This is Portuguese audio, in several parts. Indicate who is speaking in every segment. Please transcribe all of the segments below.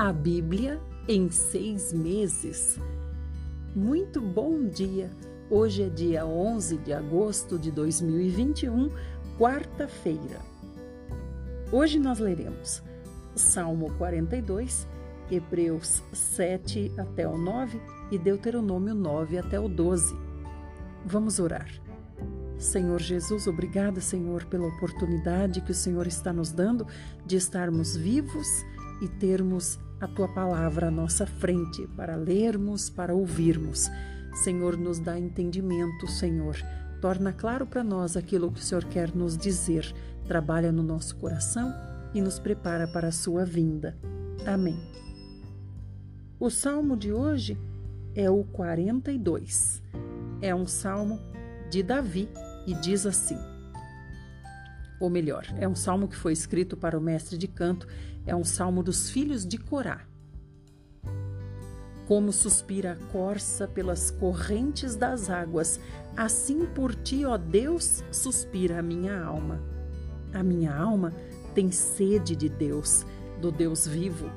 Speaker 1: A Bíblia em seis meses. Muito bom dia! Hoje é dia 11 de agosto de 2021, quarta-feira. Hoje nós leremos Salmo 42, Hebreus 7 até o 9 e Deuteronômio 9 até o 12. Vamos orar. Senhor Jesus, obrigada, Senhor, pela oportunidade que o Senhor está nos dando de estarmos vivos e termos a tua palavra à nossa frente para lermos, para ouvirmos. Senhor, nos dá entendimento, Senhor. Torna claro para nós aquilo que o Senhor quer nos dizer. Trabalha no nosso coração e nos prepara para a sua vinda. Amém. O salmo de hoje é o 42. É um salmo de Davi e diz assim: ou melhor, é um salmo que foi escrito para o mestre de canto, é um salmo dos filhos de Corá. Como suspira a corça pelas correntes das águas, assim por ti, ó Deus, suspira a minha alma. A minha alma tem sede de Deus, do Deus vivo.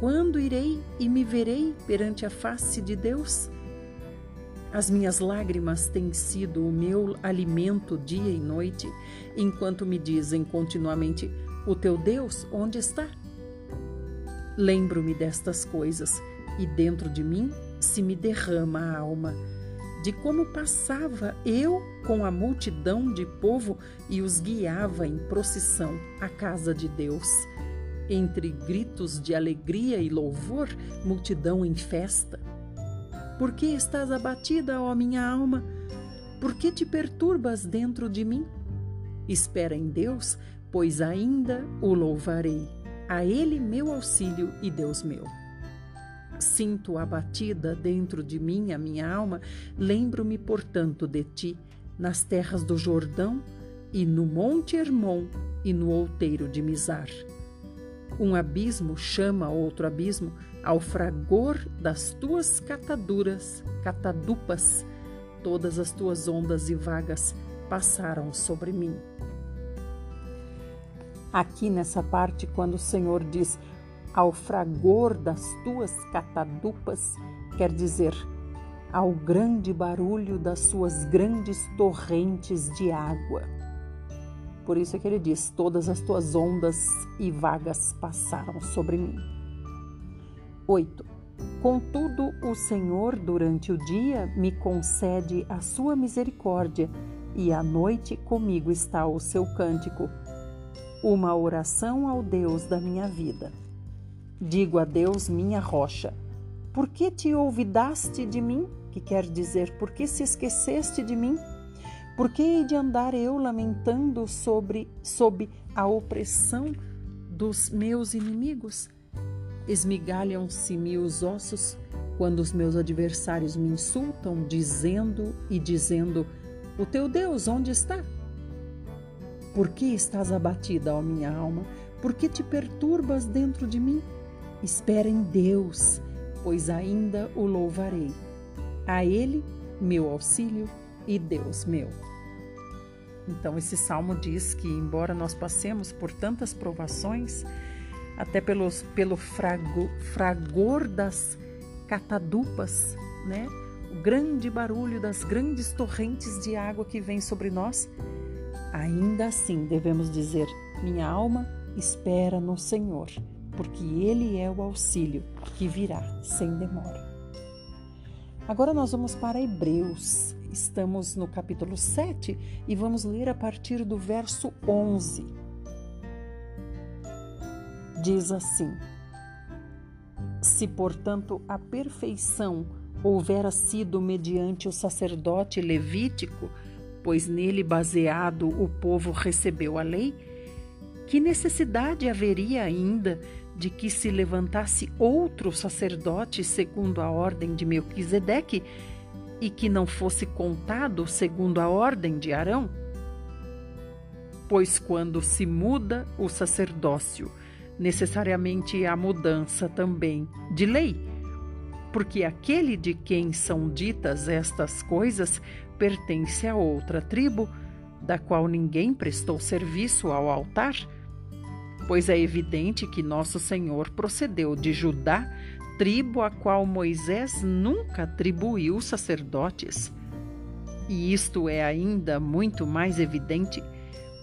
Speaker 1: Quando irei e me verei perante a face de Deus? As minhas lágrimas têm sido o meu alimento dia e noite, enquanto me dizem continuamente: O teu Deus onde está? Lembro-me destas coisas e dentro de mim se me derrama a alma, de como passava eu com a multidão de povo e os guiava em procissão à casa de Deus. Entre gritos de alegria e louvor, multidão em festa por que estás abatida, ó minha alma? Por que te perturbas dentro de mim? Espera em Deus, pois ainda o louvarei. A Ele meu auxílio e Deus meu. Sinto abatida dentro de mim a minha alma, lembro-me, portanto, de ti, nas terras do Jordão e no Monte Hermon e no outeiro de Mizar. Um abismo chama outro abismo ao fragor das tuas cataduras, catadupas, todas as tuas ondas e vagas passaram sobre mim. Aqui nessa parte, quando o Senhor diz ao fragor das tuas catadupas, quer dizer ao grande barulho das suas grandes torrentes de água. Por isso é que ele diz: Todas as tuas ondas e vagas passaram sobre mim. 8. Contudo, o Senhor, durante o dia, me concede a sua misericórdia, e à noite comigo está o seu cântico, uma oração ao Deus da minha vida. Digo a Deus, minha rocha: Por que te olvidaste de mim? Que quer dizer, por que se esqueceste de mim? Por que hei de andar eu lamentando sobre, sob a opressão dos meus inimigos? Esmigalham-se-me os ossos quando os meus adversários me insultam, dizendo e dizendo: O teu Deus onde está? Por que estás abatida, ó minha alma? Por que te perturbas dentro de mim? Espera em Deus, pois ainda o louvarei. A Ele, meu auxílio e Deus meu. Então, esse salmo diz que, embora nós passemos por tantas provações, até pelos, pelo frago, fragor das catadupas, né? o grande barulho das grandes torrentes de água que vem sobre nós, ainda assim devemos dizer: minha alma espera no Senhor, porque Ele é o auxílio que virá sem demora. Agora nós vamos para Hebreus. Estamos no capítulo 7 e vamos ler a partir do verso 11. Diz assim: Se, portanto, a perfeição houvera sido mediante o sacerdote levítico, pois nele baseado o povo recebeu a lei, que necessidade haveria ainda de que se levantasse outro sacerdote segundo a ordem de Melquisedeque e que não fosse contado segundo a ordem de Arão? Pois quando se muda o sacerdócio, necessariamente a mudança também de lei, porque aquele de quem são ditas estas coisas pertence a outra tribo, da qual ninguém prestou serviço ao altar pois é evidente que nosso Senhor procedeu de Judá, tribo a qual Moisés nunca atribuiu sacerdotes. E isto é ainda muito mais evidente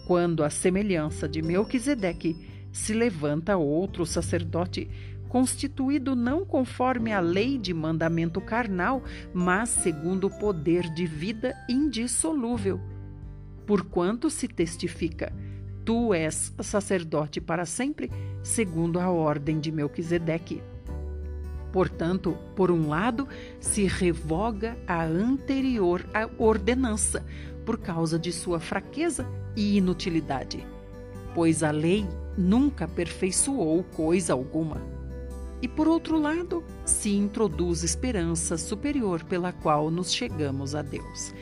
Speaker 1: quando, à semelhança de Melquisedeque, se levanta outro sacerdote constituído não conforme a lei de mandamento carnal, mas segundo o poder de vida indissolúvel. Porquanto se testifica, tu és sacerdote para sempre, segundo a ordem de Melquisedeque. Portanto, por um lado, se revoga a anterior ordenança, por causa de sua fraqueza e inutilidade, pois a lei nunca aperfeiçoou coisa alguma. E por outro lado, se introduz esperança superior pela qual nos chegamos a Deus.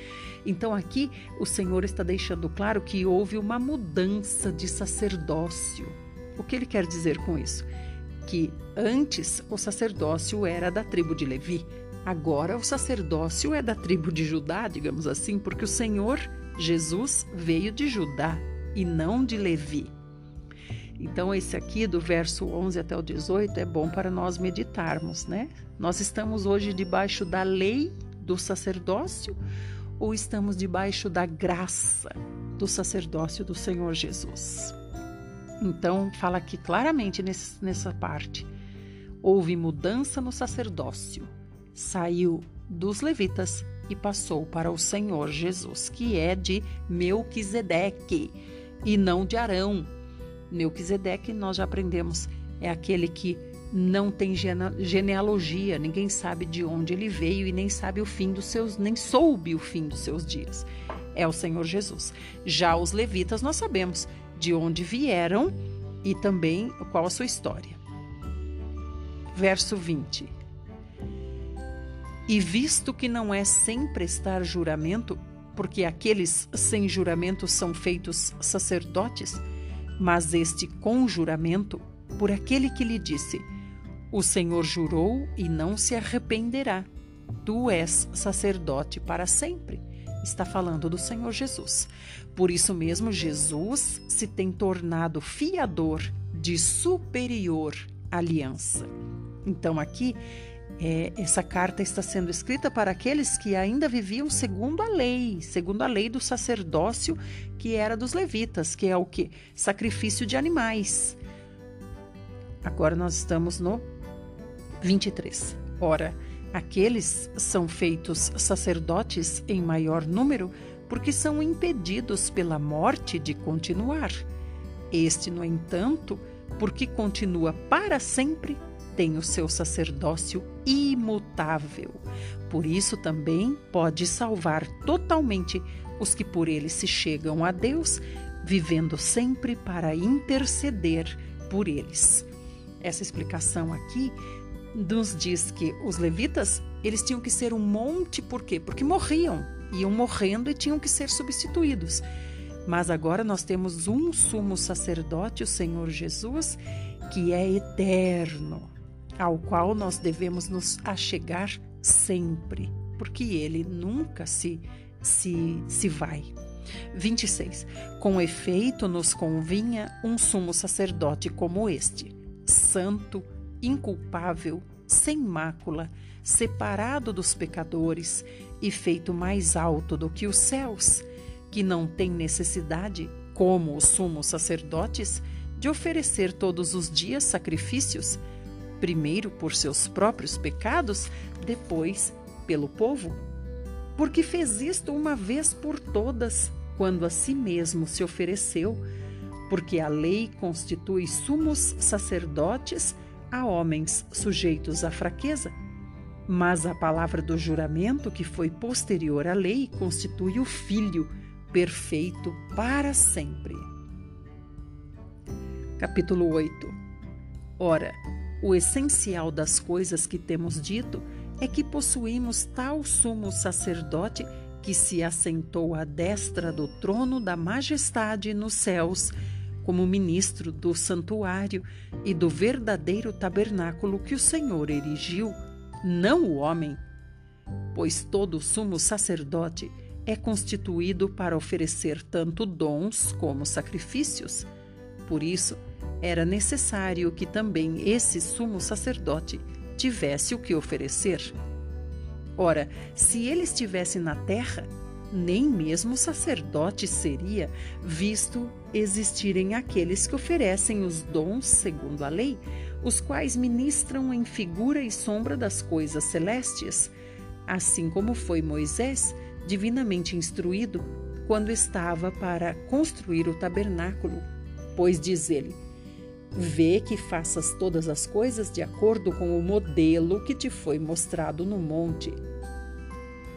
Speaker 1: Então aqui o Senhor está deixando claro que houve uma mudança de sacerdócio. O que ele quer dizer com isso? Que antes o sacerdócio era da tribo de Levi, agora o sacerdócio é da tribo de Judá, digamos assim, porque o Senhor Jesus veio de Judá e não de Levi. Então, esse aqui, do verso 11 até o 18, é bom para nós meditarmos, né? Nós estamos hoje debaixo da lei do sacerdócio ou estamos debaixo da graça do sacerdócio do Senhor Jesus? Então, fala aqui claramente nesse, nessa parte. Houve mudança no sacerdócio, saiu dos levitas e passou para o Senhor Jesus, que é de Melquisedeque e não de Arão, Melquisedeque, nós já aprendemos, é aquele que não tem genealogia, ninguém sabe de onde ele veio e nem sabe o fim dos seus, nem soube o fim dos seus dias. É o Senhor Jesus. Já os levitas nós sabemos de onde vieram e também qual a sua história. Verso 20. E visto que não é sem prestar juramento, porque aqueles sem juramento são feitos sacerdotes, mas este conjuramento por aquele que lhe disse: O Senhor jurou e não se arrependerá. Tu és sacerdote para sempre. Está falando do Senhor Jesus. Por isso mesmo, Jesus se tem tornado fiador de superior aliança. Então, aqui é, essa carta está sendo escrita para aqueles que ainda viviam segundo a lei, segundo a lei do sacerdócio que era dos levitas, que é o que? Sacrifício de animais. Agora nós estamos no 23. Ora, aqueles são feitos sacerdotes em maior número porque são impedidos pela morte de continuar. Este, no entanto, porque continua para sempre tem o seu sacerdócio imutável. Por isso também pode salvar totalmente os que por ele se chegam a Deus, vivendo sempre para interceder por eles. Essa explicação aqui nos diz que os levitas, eles tinham que ser um monte por quê? Porque morriam, iam morrendo e tinham que ser substituídos. Mas agora nós temos um sumo sacerdote, o Senhor Jesus, que é eterno ao qual nós devemos nos achegar sempre, porque ele nunca se, se, se vai. 26. Com efeito, nos convinha um sumo sacerdote como este, santo, inculpável, sem mácula, separado dos pecadores e feito mais alto do que os céus, que não tem necessidade, como os sumos sacerdotes, de oferecer todos os dias sacrifícios primeiro por seus próprios pecados, depois pelo povo? Porque fez isto uma vez por todas, quando a si mesmo se ofereceu, porque a lei constitui sumos sacerdotes a homens sujeitos à fraqueza. Mas a palavra do juramento, que foi posterior à lei, constitui o Filho perfeito para sempre. Capítulo 8 Ora, o essencial das coisas que temos dito é que possuímos tal sumo sacerdote que se assentou à destra do trono da majestade nos céus, como ministro do santuário e do verdadeiro tabernáculo que o Senhor erigiu, não o homem. Pois todo sumo sacerdote é constituído para oferecer tanto dons como sacrifícios. Por isso, era necessário que também esse sumo sacerdote tivesse o que oferecer. Ora, se ele estivesse na terra, nem mesmo sacerdote seria, visto existirem aqueles que oferecem os dons segundo a lei, os quais ministram em figura e sombra das coisas celestes, assim como foi Moisés, divinamente instruído, quando estava para construir o tabernáculo. Pois diz ele: Vê que faças todas as coisas de acordo com o modelo que te foi mostrado no monte.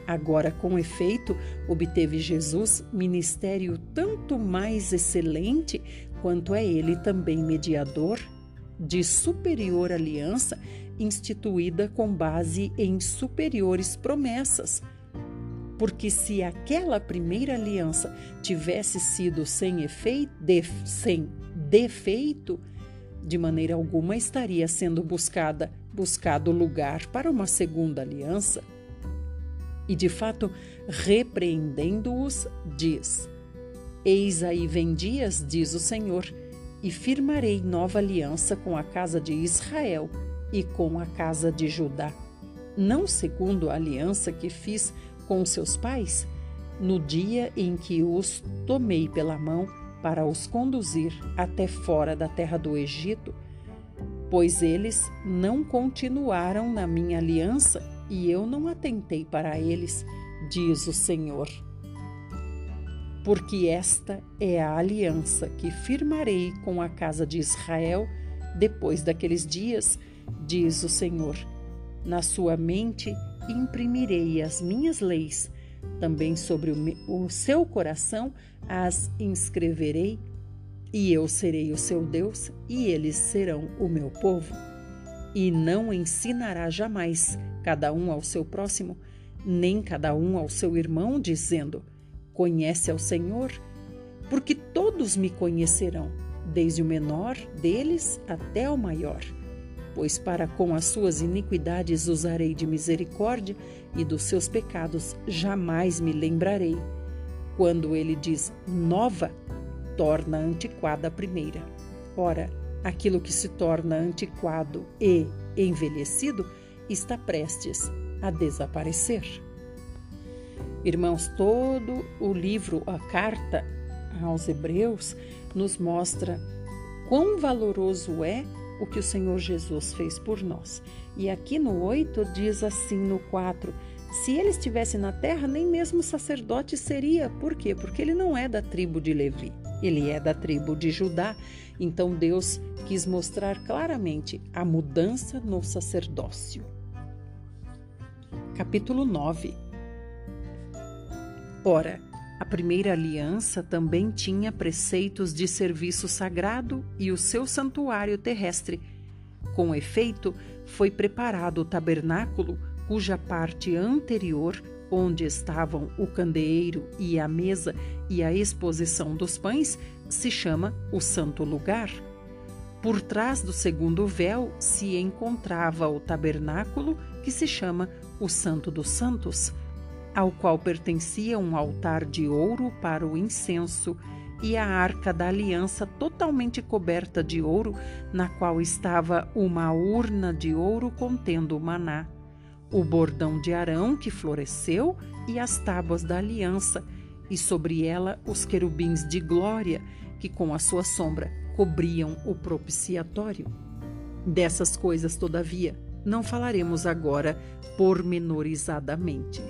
Speaker 1: Agora, com efeito, obteve Jesus ministério tanto mais excelente quanto é ele também mediador de superior aliança instituída com base em superiores promessas. Porque se aquela primeira aliança tivesse sido sem efeito, de, sem defeito, de maneira alguma estaria sendo buscada, buscado lugar para uma segunda aliança. E de fato, repreendendo-os, diz: Eis aí vem dias, diz o Senhor, e firmarei nova aliança com a casa de Israel e com a casa de Judá, não segundo a aliança que fiz com seus pais, no dia em que os tomei pela mão para os conduzir até fora da terra do Egito, pois eles não continuaram na minha aliança e eu não atentei para eles, diz o Senhor porque esta é a aliança que firmarei com a casa de Israel depois daqueles dias, diz o Senhor. Na sua mente imprimirei as minhas leis, também sobre o, seu coração as inscreverei, e eu serei o seu Deus, e eles serão o meu povo. E não ensinará jamais cada um ao seu próximo, nem cada um ao seu irmão, dizendo: Conhece ao Senhor, porque todos me conhecerão, desde o menor deles até o maior. Pois para com as suas iniquidades usarei de misericórdia e dos seus pecados jamais me lembrarei. Quando ele diz nova, torna antiquada a primeira. Ora, aquilo que se torna antiquado e envelhecido está prestes a desaparecer. Irmãos, todo o livro, a carta aos Hebreus, nos mostra quão valoroso é o que o Senhor Jesus fez por nós. E aqui no 8 diz assim no 4: se ele estivesse na terra, nem mesmo sacerdote seria. Por quê? Porque ele não é da tribo de Levi, ele é da tribo de Judá. Então Deus quis mostrar claramente a mudança no sacerdócio. Capítulo 9 Ora, a primeira aliança também tinha preceitos de serviço sagrado e o seu santuário terrestre. Com efeito, foi preparado o tabernáculo, cuja parte anterior, onde estavam o candeeiro e a mesa e a exposição dos pães, se chama o Santo Lugar. Por trás do segundo véu se encontrava o tabernáculo, que se chama o Santo dos Santos ao qual pertencia um altar de ouro para o incenso e a arca da aliança totalmente coberta de ouro, na qual estava uma urna de ouro contendo o maná, o bordão de Arão que floresceu e as tábuas da aliança, e sobre ela os querubins de glória que com a sua sombra cobriam o propiciatório. Dessas coisas, todavia, não falaremos agora pormenorizadamente.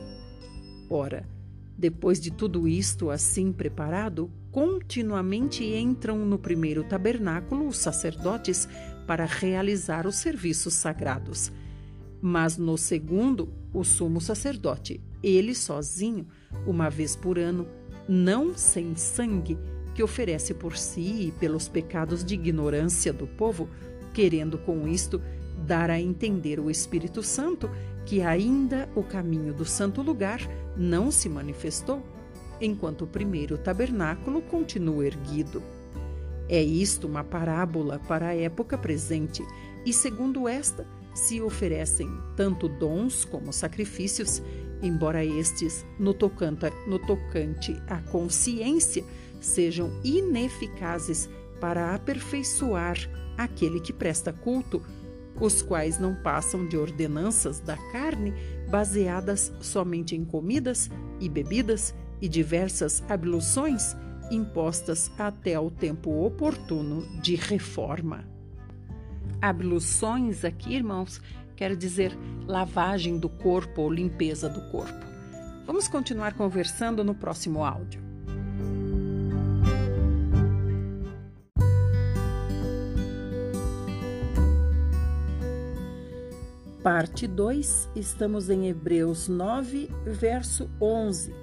Speaker 1: Ora, depois de tudo isto assim preparado, continuamente entram no primeiro tabernáculo os sacerdotes para realizar os serviços sagrados. Mas no segundo, o sumo sacerdote, ele sozinho, uma vez por ano, não sem sangue, que oferece por si e pelos pecados de ignorância do povo, querendo com isto dar a entender o Espírito Santo que ainda o caminho do santo lugar não se manifestou, enquanto o primeiro tabernáculo continua erguido. É isto uma parábola para a época presente, e segundo esta, se oferecem tanto dons como sacrifícios, embora estes, no tocante, no tocante à consciência, sejam ineficazes para aperfeiçoar aquele que presta culto, os quais não passam de ordenanças da carne baseadas somente em comidas e bebidas e diversas abluções impostas até o tempo oportuno de reforma. Abluções aqui, irmãos, quer dizer lavagem do corpo ou limpeza do corpo. Vamos continuar conversando no próximo áudio. Parte 2, estamos em Hebreus 9, verso 11.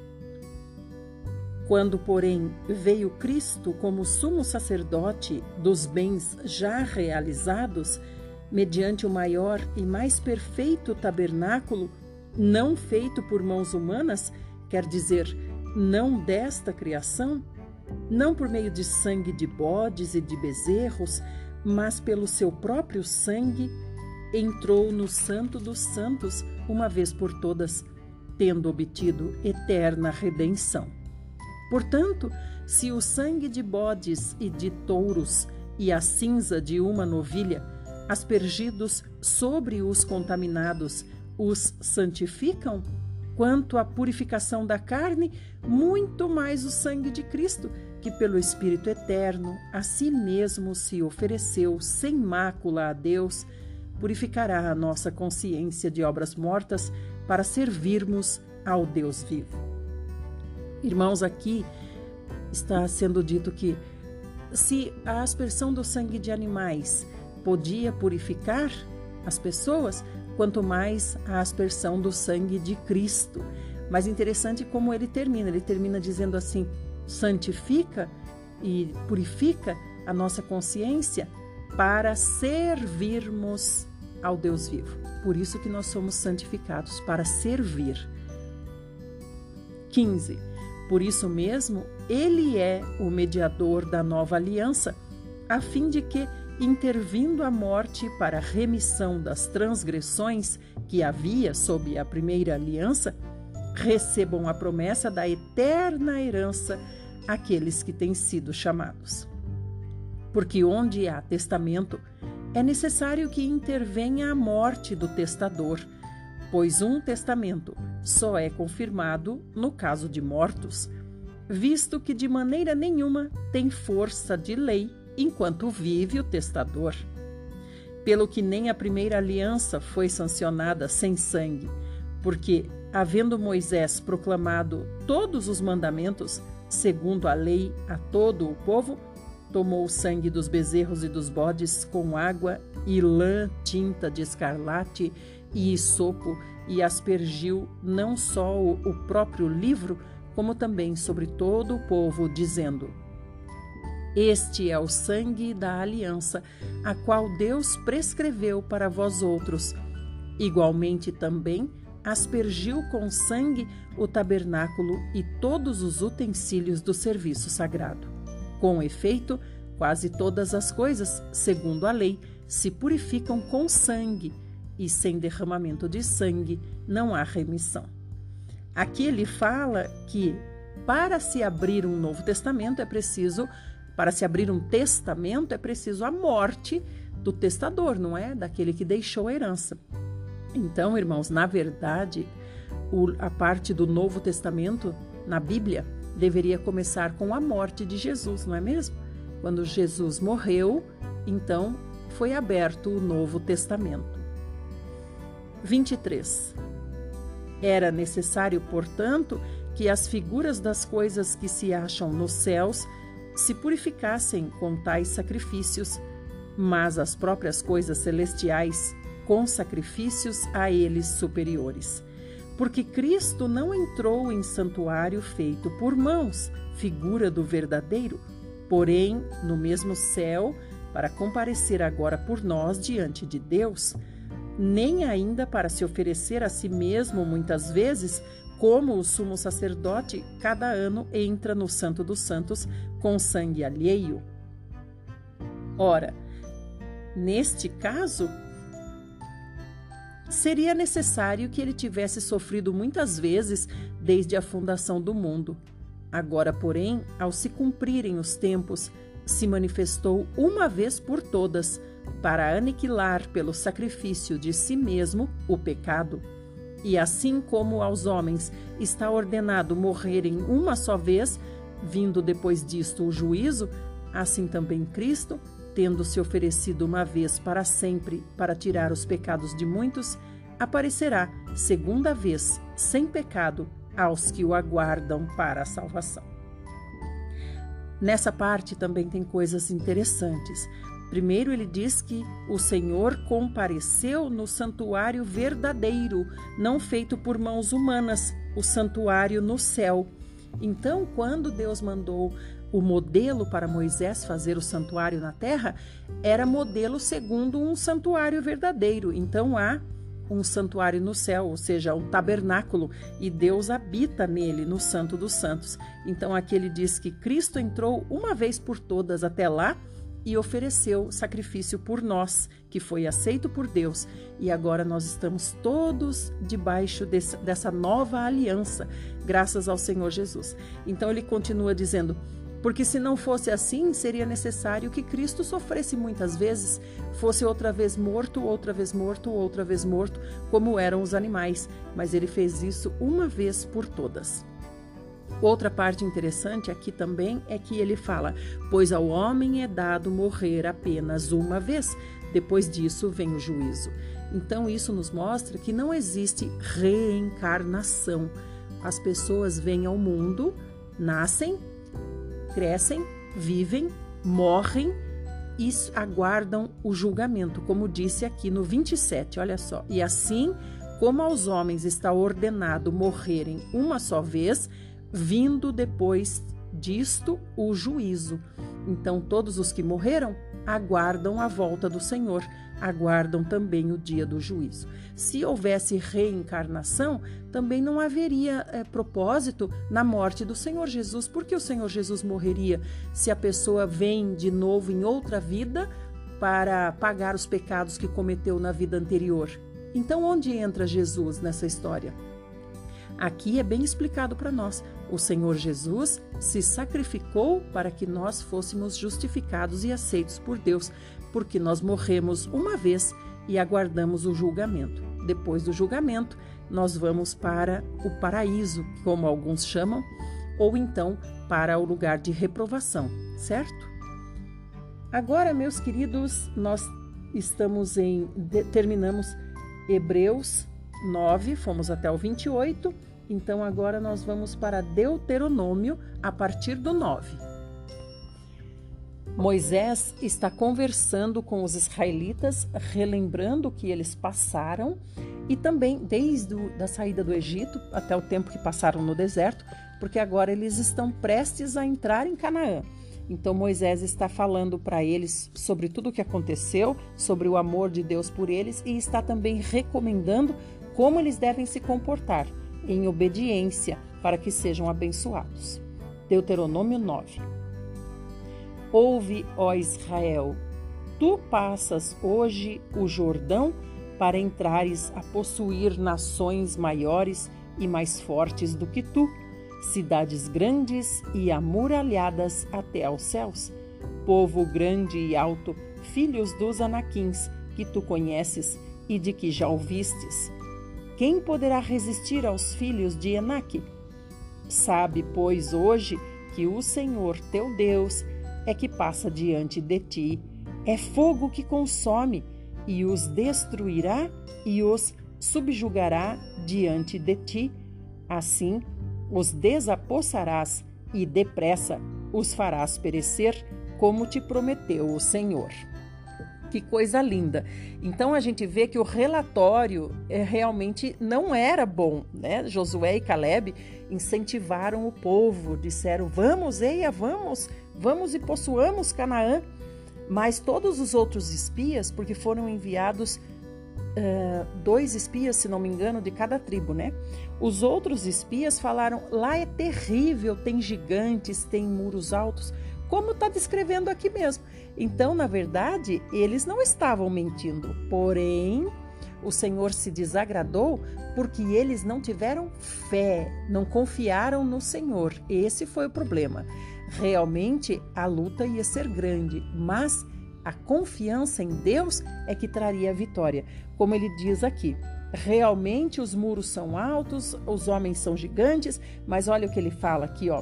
Speaker 1: Quando, porém, veio Cristo como sumo sacerdote dos bens já realizados, mediante o maior e mais perfeito tabernáculo, não feito por mãos humanas, quer dizer, não desta criação, não por meio de sangue de bodes e de bezerros, mas pelo seu próprio sangue, entrou no Santo dos Santos uma vez por todas, tendo obtido eterna redenção. Portanto, se o sangue de bodes e de touros e a cinza de uma novilha, aspergidos sobre os contaminados, os santificam, quanto à purificação da carne, muito mais o sangue de Cristo, que pelo Espírito Eterno a si mesmo se ofereceu sem mácula a Deus, purificará a nossa consciência de obras mortas para servirmos ao Deus vivo. Irmãos, aqui está sendo dito que se a aspersão do sangue de animais podia purificar as pessoas, quanto mais a aspersão do sangue de Cristo. Mas interessante como ele termina, ele termina dizendo assim: santifica e purifica a nossa consciência para servirmos ao Deus vivo. Por isso que nós somos santificados para servir. 15. Por isso mesmo, ele é o mediador da nova aliança, a fim de que, intervindo a morte para a remissão das transgressões que havia sob a primeira aliança, recebam a promessa da eterna herança aqueles que têm sido chamados. Porque onde há testamento, é necessário que intervenha a morte do testador, pois um testamento só é confirmado no caso de mortos, visto que de maneira nenhuma tem força de lei enquanto vive o testador. Pelo que nem a primeira aliança foi sancionada sem sangue, porque, havendo Moisés proclamado todos os mandamentos, segundo a lei a todo o povo, tomou o sangue dos bezerros e dos bodes com água e lã, tinta de escarlate e isopo e aspergiu não só o próprio livro, como também sobre todo o povo, dizendo: Este é o sangue da aliança, a qual Deus prescreveu para vós outros. Igualmente também aspergiu com sangue o tabernáculo e todos os utensílios do serviço sagrado. Com efeito, quase todas as coisas, segundo a lei, se purificam com sangue, e sem derramamento de sangue não há remissão. Aqui ele fala que para se abrir um novo testamento é preciso, para se abrir um testamento é preciso a morte do testador, não é? Daquele que deixou a herança. Então, irmãos, na verdade, a parte do Novo Testamento na Bíblia deveria começar com a morte de Jesus, não é mesmo? Quando Jesus morreu, então foi aberto o Novo Testamento. 23. Era necessário, portanto, que as figuras das coisas que se acham nos céus se purificassem com tais sacrifícios, mas as próprias coisas celestiais com sacrifícios a eles superiores porque Cristo não entrou em santuário feito por mãos, figura do verdadeiro, porém no mesmo céu, para comparecer agora por nós diante de Deus, nem ainda para se oferecer a si mesmo muitas vezes, como o sumo sacerdote cada ano entra no Santo dos Santos com sangue alheio. Ora, neste caso, seria necessário que ele tivesse sofrido muitas vezes desde a fundação do mundo. Agora, porém, ao se cumprirem os tempos, se manifestou uma vez por todas para aniquilar pelo sacrifício de si mesmo o pecado. E assim como aos homens está ordenado morrerem uma só vez, vindo depois disto o juízo, assim também Cristo, tendo se oferecido uma vez para sempre para tirar os pecados de muitos, aparecerá segunda vez, sem pecado, aos que o aguardam para a salvação. Nessa parte também tem coisas interessantes. Primeiro, ele diz que o Senhor compareceu no santuário verdadeiro, não feito por mãos humanas, o santuário no céu. Então, quando Deus mandou o modelo para Moisés fazer o santuário na terra, era modelo segundo um santuário verdadeiro. Então, há um santuário no céu, ou seja, um tabernáculo, e Deus habita nele, no Santo dos Santos. Então, aqui ele diz que Cristo entrou uma vez por todas até lá e ofereceu sacrifício por nós, que foi aceito por Deus, e agora nós estamos todos debaixo desse, dessa nova aliança, graças ao Senhor Jesus. Então ele continua dizendo: porque se não fosse assim, seria necessário que Cristo sofresse muitas vezes, fosse outra vez morto, outra vez morto, outra vez morto, como eram os animais, mas ele fez isso uma vez por todas. Outra parte interessante aqui também é que ele fala: Pois ao homem é dado morrer apenas uma vez, depois disso vem o juízo. Então, isso nos mostra que não existe reencarnação. As pessoas vêm ao mundo, nascem, crescem, vivem, morrem e aguardam o julgamento, como disse aqui no 27, olha só. E assim como aos homens está ordenado morrerem uma só vez, vindo depois disto o juízo. Então, todos os que morreram aguardam a volta do Senhor, aguardam também o dia do juízo. Se houvesse reencarnação, também não haveria é, propósito na morte do Senhor Jesus, porque o Senhor Jesus morreria se a pessoa vem de novo em outra vida para pagar os pecados que cometeu na vida anterior. Então, onde entra Jesus nessa história? Aqui é bem explicado para nós. O Senhor Jesus se sacrificou para que nós fôssemos justificados e aceitos por Deus, porque nós morremos uma vez e aguardamos o julgamento. Depois do julgamento, nós vamos para o paraíso, como alguns chamam, ou então para o lugar de reprovação, certo? Agora, meus queridos, nós estamos em terminamos Hebreus 9, fomos até o 28 então agora nós vamos para Deuteronômio a partir do 9. Moisés está conversando com os israelitas, relembrando o que eles passaram e também desde a da saída do Egito até o tempo que passaram no deserto, porque agora eles estão prestes a entrar em Canaã. Então Moisés está falando para eles sobre tudo o que aconteceu, sobre o amor de Deus por eles e está também recomendando como eles devem se comportar em obediência para que sejam abençoados. Deuteronômio 9. Ouve, ó Israel, tu passas hoje o Jordão para entrares a possuir nações maiores e mais fortes do que tu, cidades grandes e amuralhadas até aos céus, povo grande e alto, filhos dos anaquins, que tu conheces e de que já ouvistes quem poderá resistir aos filhos de Enaque? Sabe, pois, hoje que o Senhor teu Deus é que passa diante de ti, é fogo que consome, e os destruirá e os subjugará diante de ti. Assim os desapossarás e depressa os farás perecer, como te prometeu o Senhor. Que coisa linda. Então a gente vê que o relatório é, realmente não era bom, né? Josué e Caleb incentivaram o povo, disseram: "Vamos, eia, vamos, vamos e possuamos Canaã". Mas todos os outros espias, porque foram enviados uh, dois espias, se não me engano, de cada tribo, né? Os outros espias falaram: lá é terrível, tem gigantes, tem muros altos como está descrevendo aqui mesmo. Então, na verdade, eles não estavam mentindo, porém, o Senhor se desagradou porque eles não tiveram fé, não confiaram no Senhor. Esse foi o problema. Realmente a luta ia ser grande, mas a confiança em Deus é que traria a vitória. Como ele diz aqui, realmente os muros são altos, os homens são gigantes, mas olha o que ele fala aqui, ó.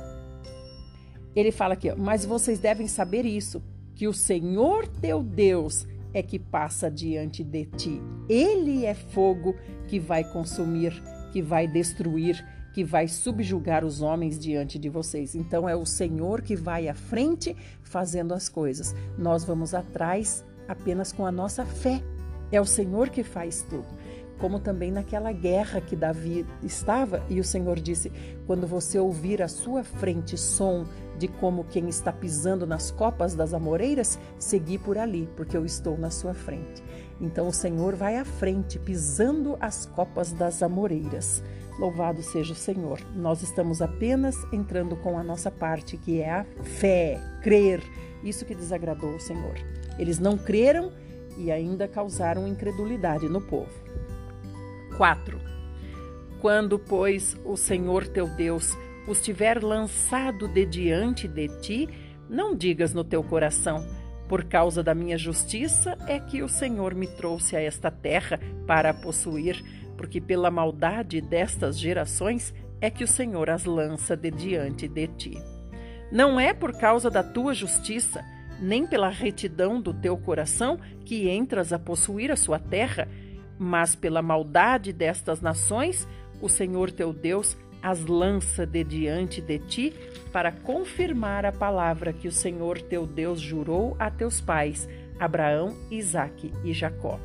Speaker 1: Ele fala aqui, ó, mas vocês devem saber isso, que o Senhor teu Deus é que passa diante de ti. Ele é fogo que vai consumir, que vai destruir, que vai subjugar os homens diante de vocês. Então é o Senhor que vai à frente fazendo as coisas. Nós vamos atrás apenas com a nossa fé. É o Senhor que faz tudo. Como também naquela guerra que Davi estava, e o Senhor disse: quando você ouvir à sua frente som de como quem está pisando nas copas das amoreiras, segui por ali, porque eu estou na sua frente. Então o Senhor vai à frente, pisando as copas das amoreiras. Louvado seja o Senhor. Nós estamos apenas entrando com a nossa parte, que é a fé, crer. Isso que desagradou o Senhor. Eles não creram e ainda causaram incredulidade no povo. 4. Quando, pois, o Senhor teu Deus os tiver lançado de diante de ti, não digas no teu coração: por causa da minha justiça é que o Senhor me trouxe a esta terra para possuir porque pela maldade destas gerações é que o Senhor as lança de diante de ti. Não é por causa da tua justiça, nem pela retidão do teu coração que entras a possuir a sua terra, mas pela maldade destas nações, o Senhor teu Deus as lança de diante de ti para confirmar a palavra que o Senhor teu Deus jurou a teus pais, Abraão, Isaque e Jacó.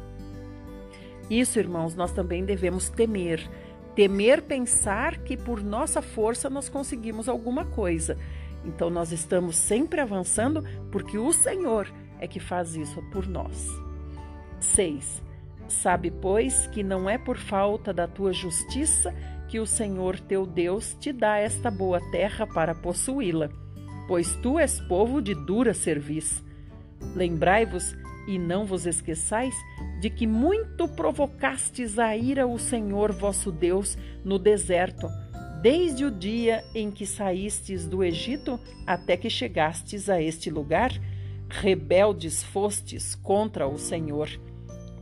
Speaker 1: Isso, irmãos, nós também devemos temer. Temer pensar que por nossa força nós conseguimos alguma coisa. Então nós estamos sempre avançando porque o Senhor é que faz isso por nós. 6. Sabe, pois, que não é por falta da tua justiça que o Senhor teu Deus te dá esta boa terra para possuí-la, pois tu és povo de dura serviço. Lembrai-vos e não vos esqueçais de que muito provocastes a ira o Senhor vosso Deus no deserto, desde o dia em que saístes do Egito até que chegastes a este lugar, rebeldes fostes contra o Senhor.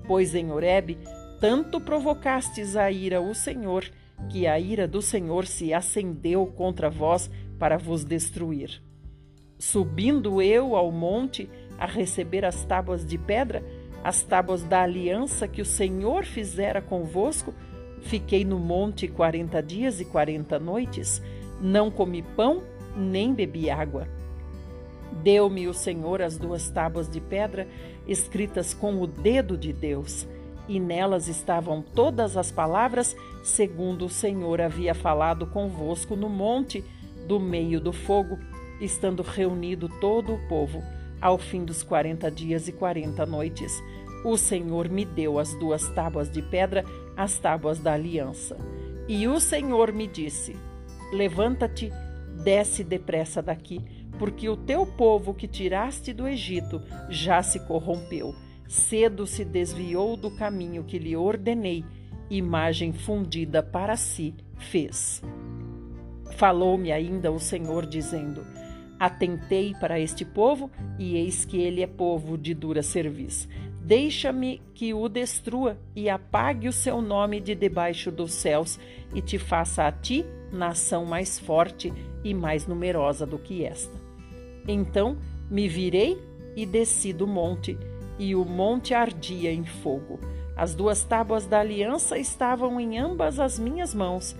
Speaker 1: Pois em Horebe tanto provocastes a ira o Senhor, que a ira do Senhor se acendeu contra vós para vos destruir. Subindo eu ao monte, a receber as tábuas de pedra, as tábuas da aliança que o Senhor fizera convosco, fiquei no monte quarenta dias e quarenta noites, não comi pão, nem bebi água. Deu-me o Senhor as duas tábuas de pedra, escritas com o dedo de Deus, e nelas estavam todas as palavras, segundo o Senhor havia falado convosco no monte, do meio do fogo, estando reunido todo o povo ao fim dos quarenta dias e quarenta noites, o Senhor me deu as duas tábuas de pedra, as tábuas da aliança. E o Senhor me disse: Levanta-te, desce depressa daqui, porque o teu povo que tiraste do Egito já se corrompeu. Cedo se desviou do caminho que lhe ordenei, imagem fundida para si fez. Falou-me ainda o Senhor, dizendo: Atentei para este povo, e eis que ele é povo de dura cerviz. Deixa-me que o destrua e apague o seu nome de debaixo dos céus, e te faça a ti nação mais forte e mais numerosa do que esta. Então me virei e desci do monte, e o monte ardia em fogo. As duas tábuas da aliança estavam em ambas as minhas mãos.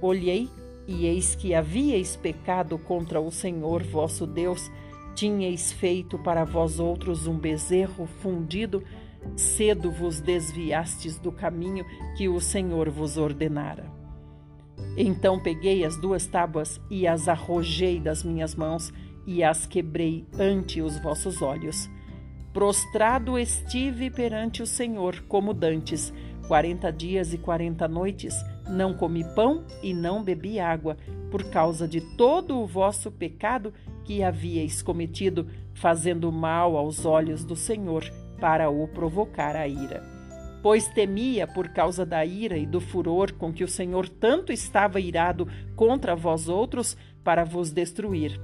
Speaker 1: Olhei e eis que havíeis pecado contra o Senhor vosso Deus, tinhais feito para vós outros um bezerro fundido, cedo vos desviastes do caminho que o Senhor vos ordenara. Então peguei as duas tábuas e as arrojei das minhas mãos e as quebrei ante os vossos olhos. Prostrado estive perante o Senhor como dantes, quarenta dias e quarenta noites, não comi pão e não bebi água, por causa de todo o vosso pecado que havíeis cometido, fazendo mal aos olhos do Senhor, para o provocar a ira. Pois temia por causa da ira e do furor com que o Senhor tanto estava irado contra vós outros, para vos destruir.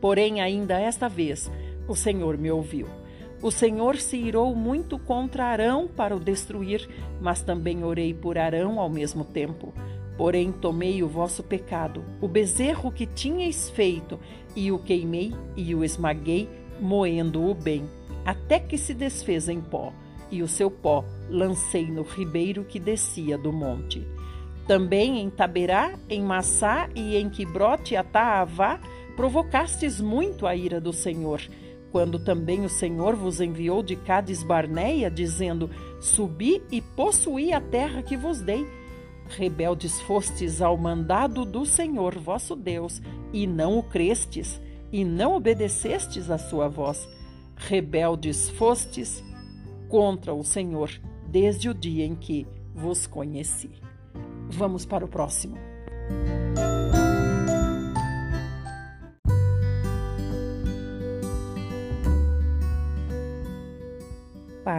Speaker 1: Porém, ainda esta vez, o Senhor me ouviu. O Senhor se irou muito contra Arão para o destruir, mas também orei por Arão ao mesmo tempo. Porém, tomei o vosso pecado, o bezerro que tinhais feito, e o queimei e o esmaguei, moendo-o bem, até que se desfez em pó, e o seu pó lancei no ribeiro que descia do monte. Também em Taberá, em Massá e em Quibrote Ataavá, provocastes muito a ira do Senhor, quando também o Senhor vos enviou de Cades Barneia, dizendo: Subi e possuí a terra que vos dei. Rebeldes fostes ao mandado do Senhor vosso Deus, e não o crestes, e não obedecestes à sua voz. Rebeldes fostes contra o Senhor, desde o dia em que vos conheci. Vamos para o próximo.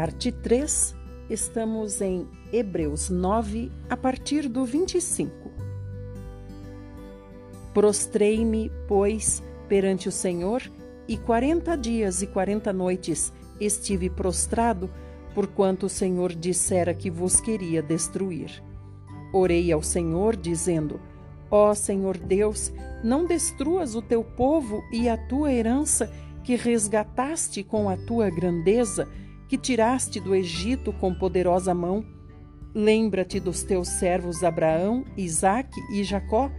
Speaker 1: Parte 3, estamos em Hebreus 9, a partir do 25. Prostrei-me, pois, perante o Senhor, e quarenta dias e quarenta noites estive prostrado, porquanto o Senhor dissera que vos queria destruir. Orei ao Senhor, dizendo: Ó Senhor Deus, não destruas o teu povo e a tua herança, que resgataste com a tua grandeza, que tiraste do Egito com poderosa mão. Lembra-te dos teus servos Abraão, Isaque e Jacó.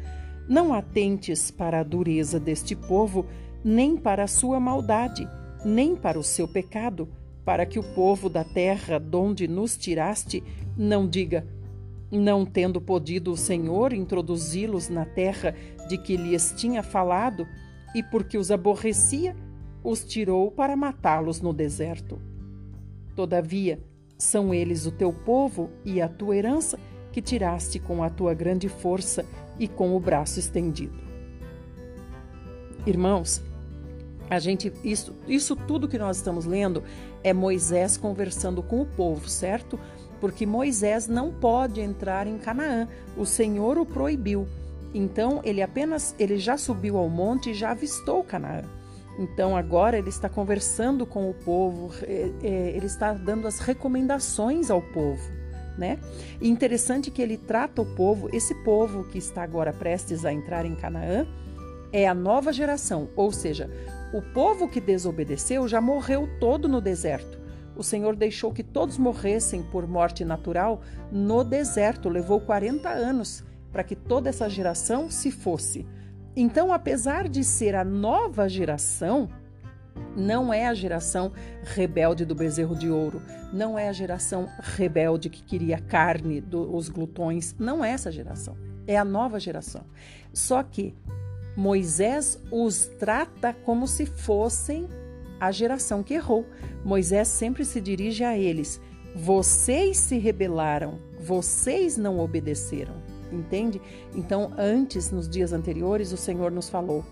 Speaker 1: Não atentes para a dureza deste povo, nem para a sua maldade, nem para o seu pecado, para que o povo da terra donde nos tiraste não diga: não tendo podido o Senhor introduzi-los na terra de que lhes tinha falado, e porque os aborrecia, os tirou para matá-los no deserto. Todavia, são eles o teu povo e a tua herança que tiraste com a tua grande força e com o braço estendido. Irmãos, a gente isso, isso tudo que nós estamos lendo é Moisés conversando com o povo, certo? Porque Moisés não pode entrar em Canaã. O Senhor o proibiu. Então ele apenas ele já subiu ao monte e já avistou Canaã. Então agora ele está conversando com o povo, é, é, ele está dando as recomendações ao povo. Né? E interessante que ele trata o povo, esse povo que está agora prestes a entrar em Canaã, é a nova geração, ou seja, o povo que desobedeceu já morreu todo no deserto. O Senhor deixou que todos morressem por morte natural no deserto, levou 40 anos para que toda essa geração se fosse. Então, apesar de ser a nova geração, não é a geração rebelde do bezerro de ouro, não é a geração rebelde que queria carne dos glutões, não é essa geração, é a nova geração. Só que Moisés os trata como se fossem a geração que errou. Moisés sempre se dirige a eles: vocês se rebelaram, vocês não obedeceram entende? Então, antes, nos dias anteriores, o Senhor nos falou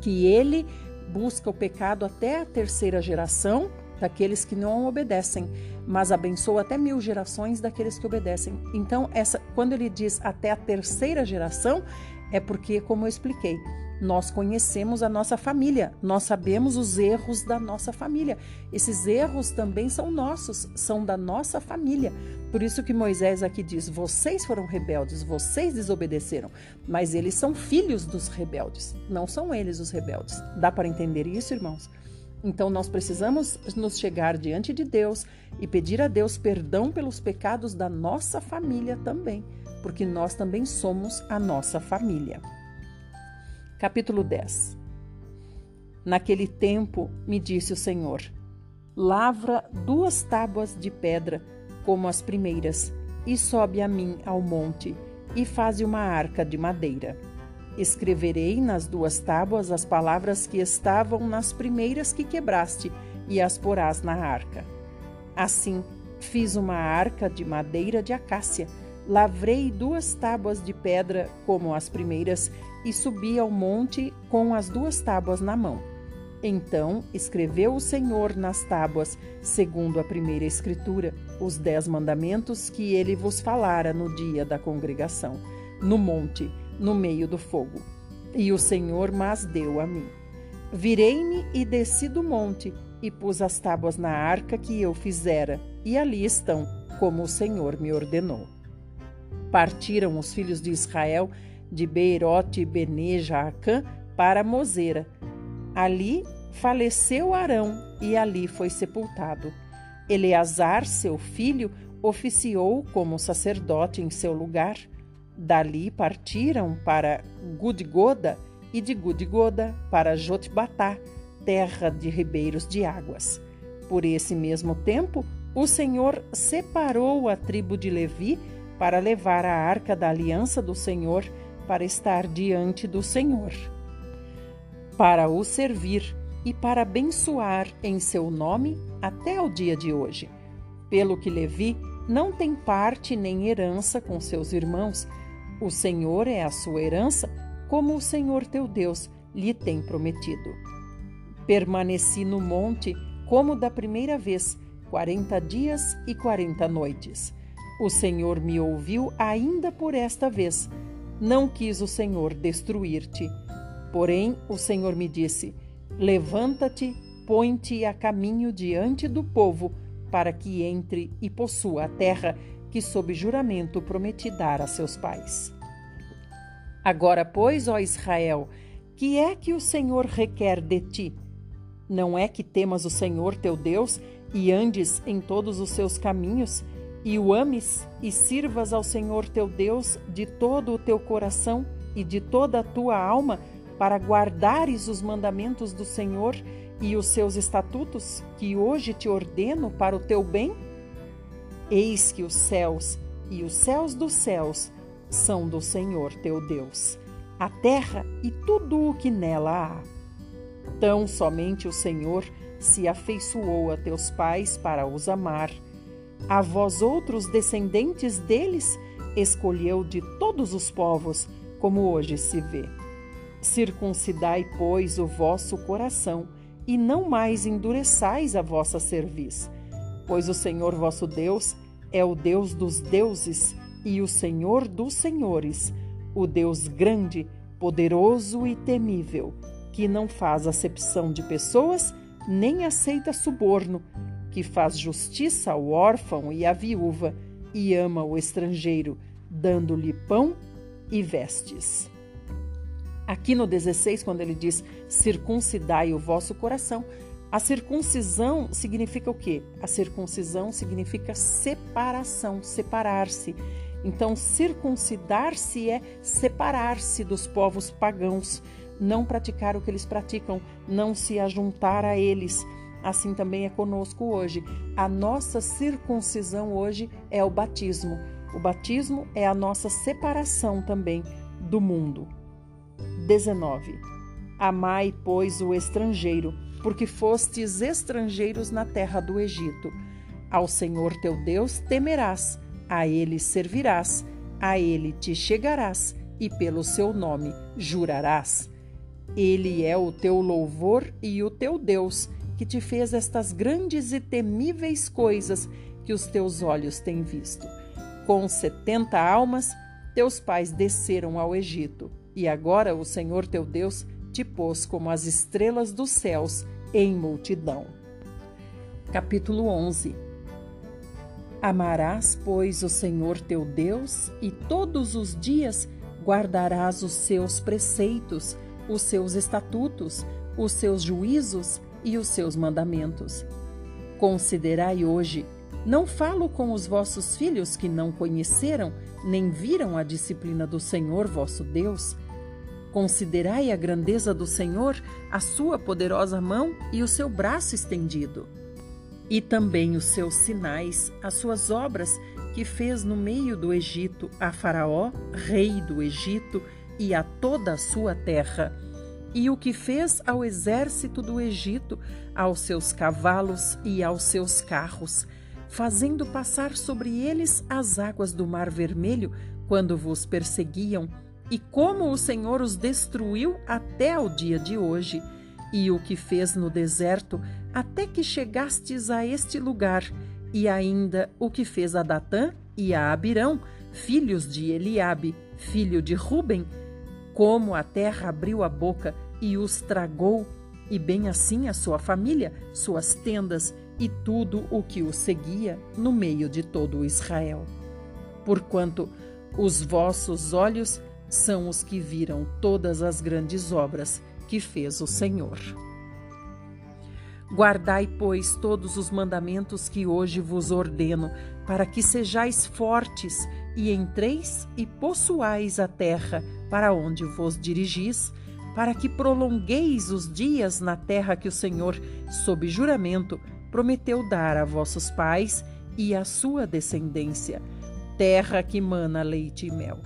Speaker 1: que ele busca o pecado até a terceira geração daqueles que não obedecem, mas abençoa até mil gerações daqueles que obedecem. Então, essa, quando ele diz até a terceira geração, é porque, como eu expliquei, nós conhecemos a nossa família, nós sabemos os erros da nossa família. Esses erros também são nossos, são da nossa família. Por isso que Moisés aqui diz: vocês foram rebeldes, vocês desobedeceram, mas eles são filhos dos rebeldes, não são eles os rebeldes. Dá para entender isso, irmãos? Então nós precisamos nos chegar diante de Deus e pedir a Deus perdão pelos pecados da nossa família também, porque nós também somos a nossa família. Capítulo 10 Naquele tempo me disse o Senhor: Lavra duas tábuas de pedra, como as primeiras, e sobe a mim ao monte, e faze uma arca de madeira. Escreverei nas duas tábuas as palavras que estavam nas primeiras que quebraste, e as porás na arca. Assim, fiz uma arca de madeira de acácia, lavrei duas tábuas de pedra, como as primeiras, e subi ao monte com as duas tábuas na mão. Então escreveu o Senhor nas tábuas, segundo a primeira escritura, os dez mandamentos que ele vos falara no dia da congregação, no monte, no meio do fogo. E o Senhor mas deu a mim. Virei-me e desci do monte, e pus as tábuas na arca que eu fizera, e ali estão, como o Senhor me ordenou. Partiram os filhos de Israel de Beirote e Jaacã para Moseira. Ali faleceu Arão e ali foi sepultado. Eleazar, seu filho, oficiou como sacerdote em seu lugar. Dali partiram para Gudgoda e de Gudgoda para Jotbatá, terra de ribeiros de águas. Por esse mesmo tempo, o Senhor separou a tribo de Levi para levar a arca da aliança do Senhor para estar diante do Senhor, para o servir e para abençoar em seu nome até o dia de hoje. Pelo que Levi não tem parte nem herança com seus irmãos, o Senhor é a sua herança, como o Senhor teu Deus lhe tem prometido. Permaneci no monte como da primeira vez, quarenta dias e quarenta noites. O Senhor me ouviu ainda por esta vez. Não quis o Senhor destruir-te. Porém, o Senhor me disse: Levanta-te, põe-te a caminho diante do povo, para que entre e possua a terra que, sob juramento, prometi dar a seus pais. Agora, pois, ó Israel, que é que o Senhor requer de ti? Não é que temas o Senhor teu Deus e andes em todos os seus caminhos, e o ames e sirvas ao Senhor teu Deus de todo o teu coração e de toda a tua alma, para guardares os mandamentos do Senhor e os seus estatutos, que hoje te ordeno para o teu bem? Eis que os céus e os céus dos céus são do Senhor teu Deus, a terra e tudo o que nela há. Tão somente o Senhor se afeiçoou a teus pais para os amar a vós outros descendentes deles, escolheu de todos os povos, como hoje se vê. Circuncidai, pois, o vosso coração, e não mais endureçais a vossa cerviz. Pois o Senhor vosso Deus é o Deus dos deuses e o Senhor dos senhores, o Deus grande, poderoso e temível, que não faz acepção de pessoas, nem aceita suborno, que faz justiça ao órfão e à viúva e ama o estrangeiro, dando-lhe pão e vestes. Aqui no 16, quando ele diz circuncidai o vosso coração, a circuncisão significa o quê? A circuncisão significa separação, separar-se. Então, circuncidar-se é separar-se dos povos pagãos, não praticar o que eles praticam, não se ajuntar a eles assim também é conosco hoje. A nossa circuncisão hoje é o batismo. O batismo é a nossa separação também do mundo. 19. Amai, pois, o estrangeiro, porque fostes estrangeiros na terra do Egito. Ao Senhor teu Deus temerás, a ele servirás, a ele te chegarás e pelo seu nome jurarás. Ele é o teu louvor e o teu Deus que te fez estas grandes e temíveis coisas que os teus olhos têm visto. Com setenta almas, teus pais desceram ao Egito, e agora o Senhor teu Deus te pôs como as estrelas dos céus em multidão. Capítulo 11 Amarás, pois, o Senhor teu Deus, e todos os dias guardarás os seus preceitos, os seus estatutos, os seus juízos e os seus mandamentos. Considerai hoje, não falo com os vossos filhos que não conheceram nem viram a disciplina do Senhor vosso Deus. Considerai a grandeza do Senhor, a sua poderosa mão e o seu braço estendido. E também os seus sinais, as suas obras que fez no meio do Egito a Faraó, rei do Egito, e a toda a sua terra e o que fez ao exército do Egito, aos seus cavalos e aos seus carros, fazendo passar sobre eles as águas do Mar Vermelho quando vos perseguiam, e como o Senhor os destruiu até ao dia de hoje, e o que fez no deserto até que chegastes a este lugar, e ainda o que fez a Datã e a Abirão, filhos de Eliabe, filho de Ruben, como a terra abriu a boca e os tragou, e bem assim a sua família, suas tendas e tudo o que o seguia no meio de todo Israel. Porquanto os vossos olhos são os que viram todas as grandes obras que fez o Senhor. Guardai, pois, todos os mandamentos que hoje vos ordeno, para que sejais fortes e entreis e possuais a terra para onde vos dirigis, para que prolongueis os dias na terra que o Senhor, sob juramento, prometeu dar a vossos pais e à sua descendência, terra que mana leite e mel.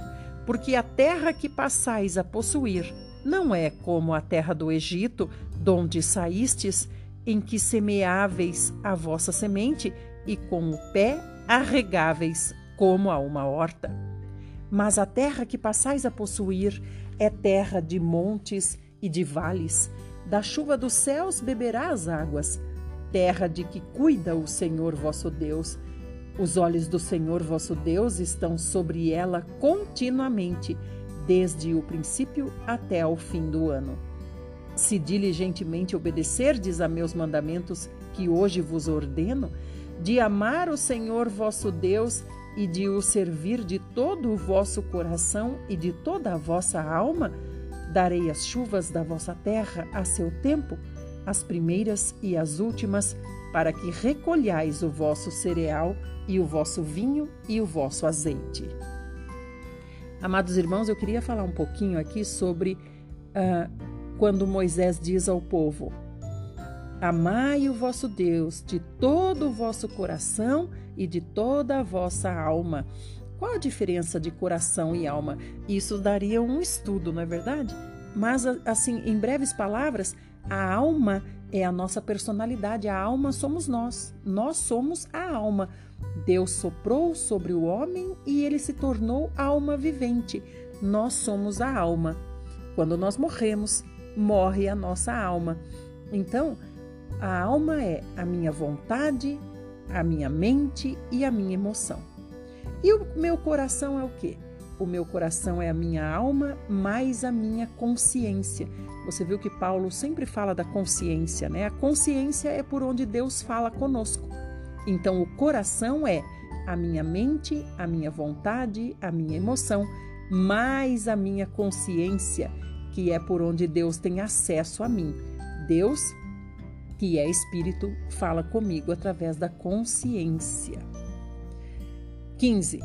Speaker 1: Porque a terra que passais a possuir não é como a terra do Egito, donde saístes, em que semeáveis a vossa semente e com o pé arregáveis como a uma horta. Mas a terra que passais a possuir é terra de montes e de vales. Da chuva dos céus beberás águas, terra de que cuida o Senhor vosso Deus. Os olhos do Senhor vosso Deus estão sobre ela continuamente, desde o princípio até ao fim do ano. Se diligentemente obedecerdes a meus mandamentos que hoje vos ordeno, de amar o Senhor vosso Deus e de o servir de todo o vosso coração e de toda a vossa alma, darei as chuvas da vossa terra a seu tempo, as primeiras e as últimas, para que recolhais o vosso cereal e o vosso vinho e o vosso azeite. Amados irmãos, eu queria falar um pouquinho aqui sobre uh, quando Moisés diz ao povo: Amai o vosso Deus de todo o vosso coração e de toda a vossa alma. Qual a diferença de coração e alma? Isso daria um estudo, não é verdade? Mas, assim, em breves palavras, a alma é a nossa personalidade, a alma somos nós. Nós somos a alma. Deus soprou sobre o homem e ele se tornou alma vivente. Nós somos a alma. Quando nós morremos, morre a nossa alma. Então, a alma é a minha vontade, a minha mente e a minha emoção. E o meu coração é o quê? O meu coração é a minha alma mais a minha consciência. Você viu que Paulo sempre fala da consciência, né? A consciência é por onde Deus fala conosco. Então, o coração é a minha mente, a minha vontade, a minha emoção, mais a minha consciência que é por onde Deus tem acesso a mim. Deus, que é espírito, fala comigo através da consciência. 15.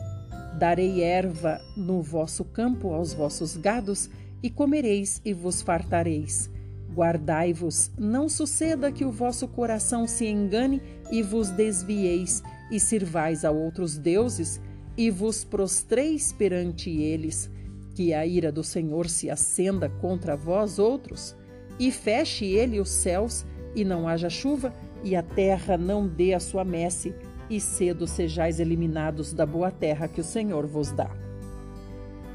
Speaker 1: Darei erva no vosso campo aos vossos gados, e comereis e vos fartareis. Guardai-vos, não suceda que o vosso coração se engane e vos desvieis, e sirvais a outros deuses, e vos prostreis perante eles que a ira do Senhor se acenda contra vós outros, e feche ele os céus, e não haja chuva, e a terra não dê a sua messe, e cedo sejais eliminados da boa terra que o Senhor vos dá.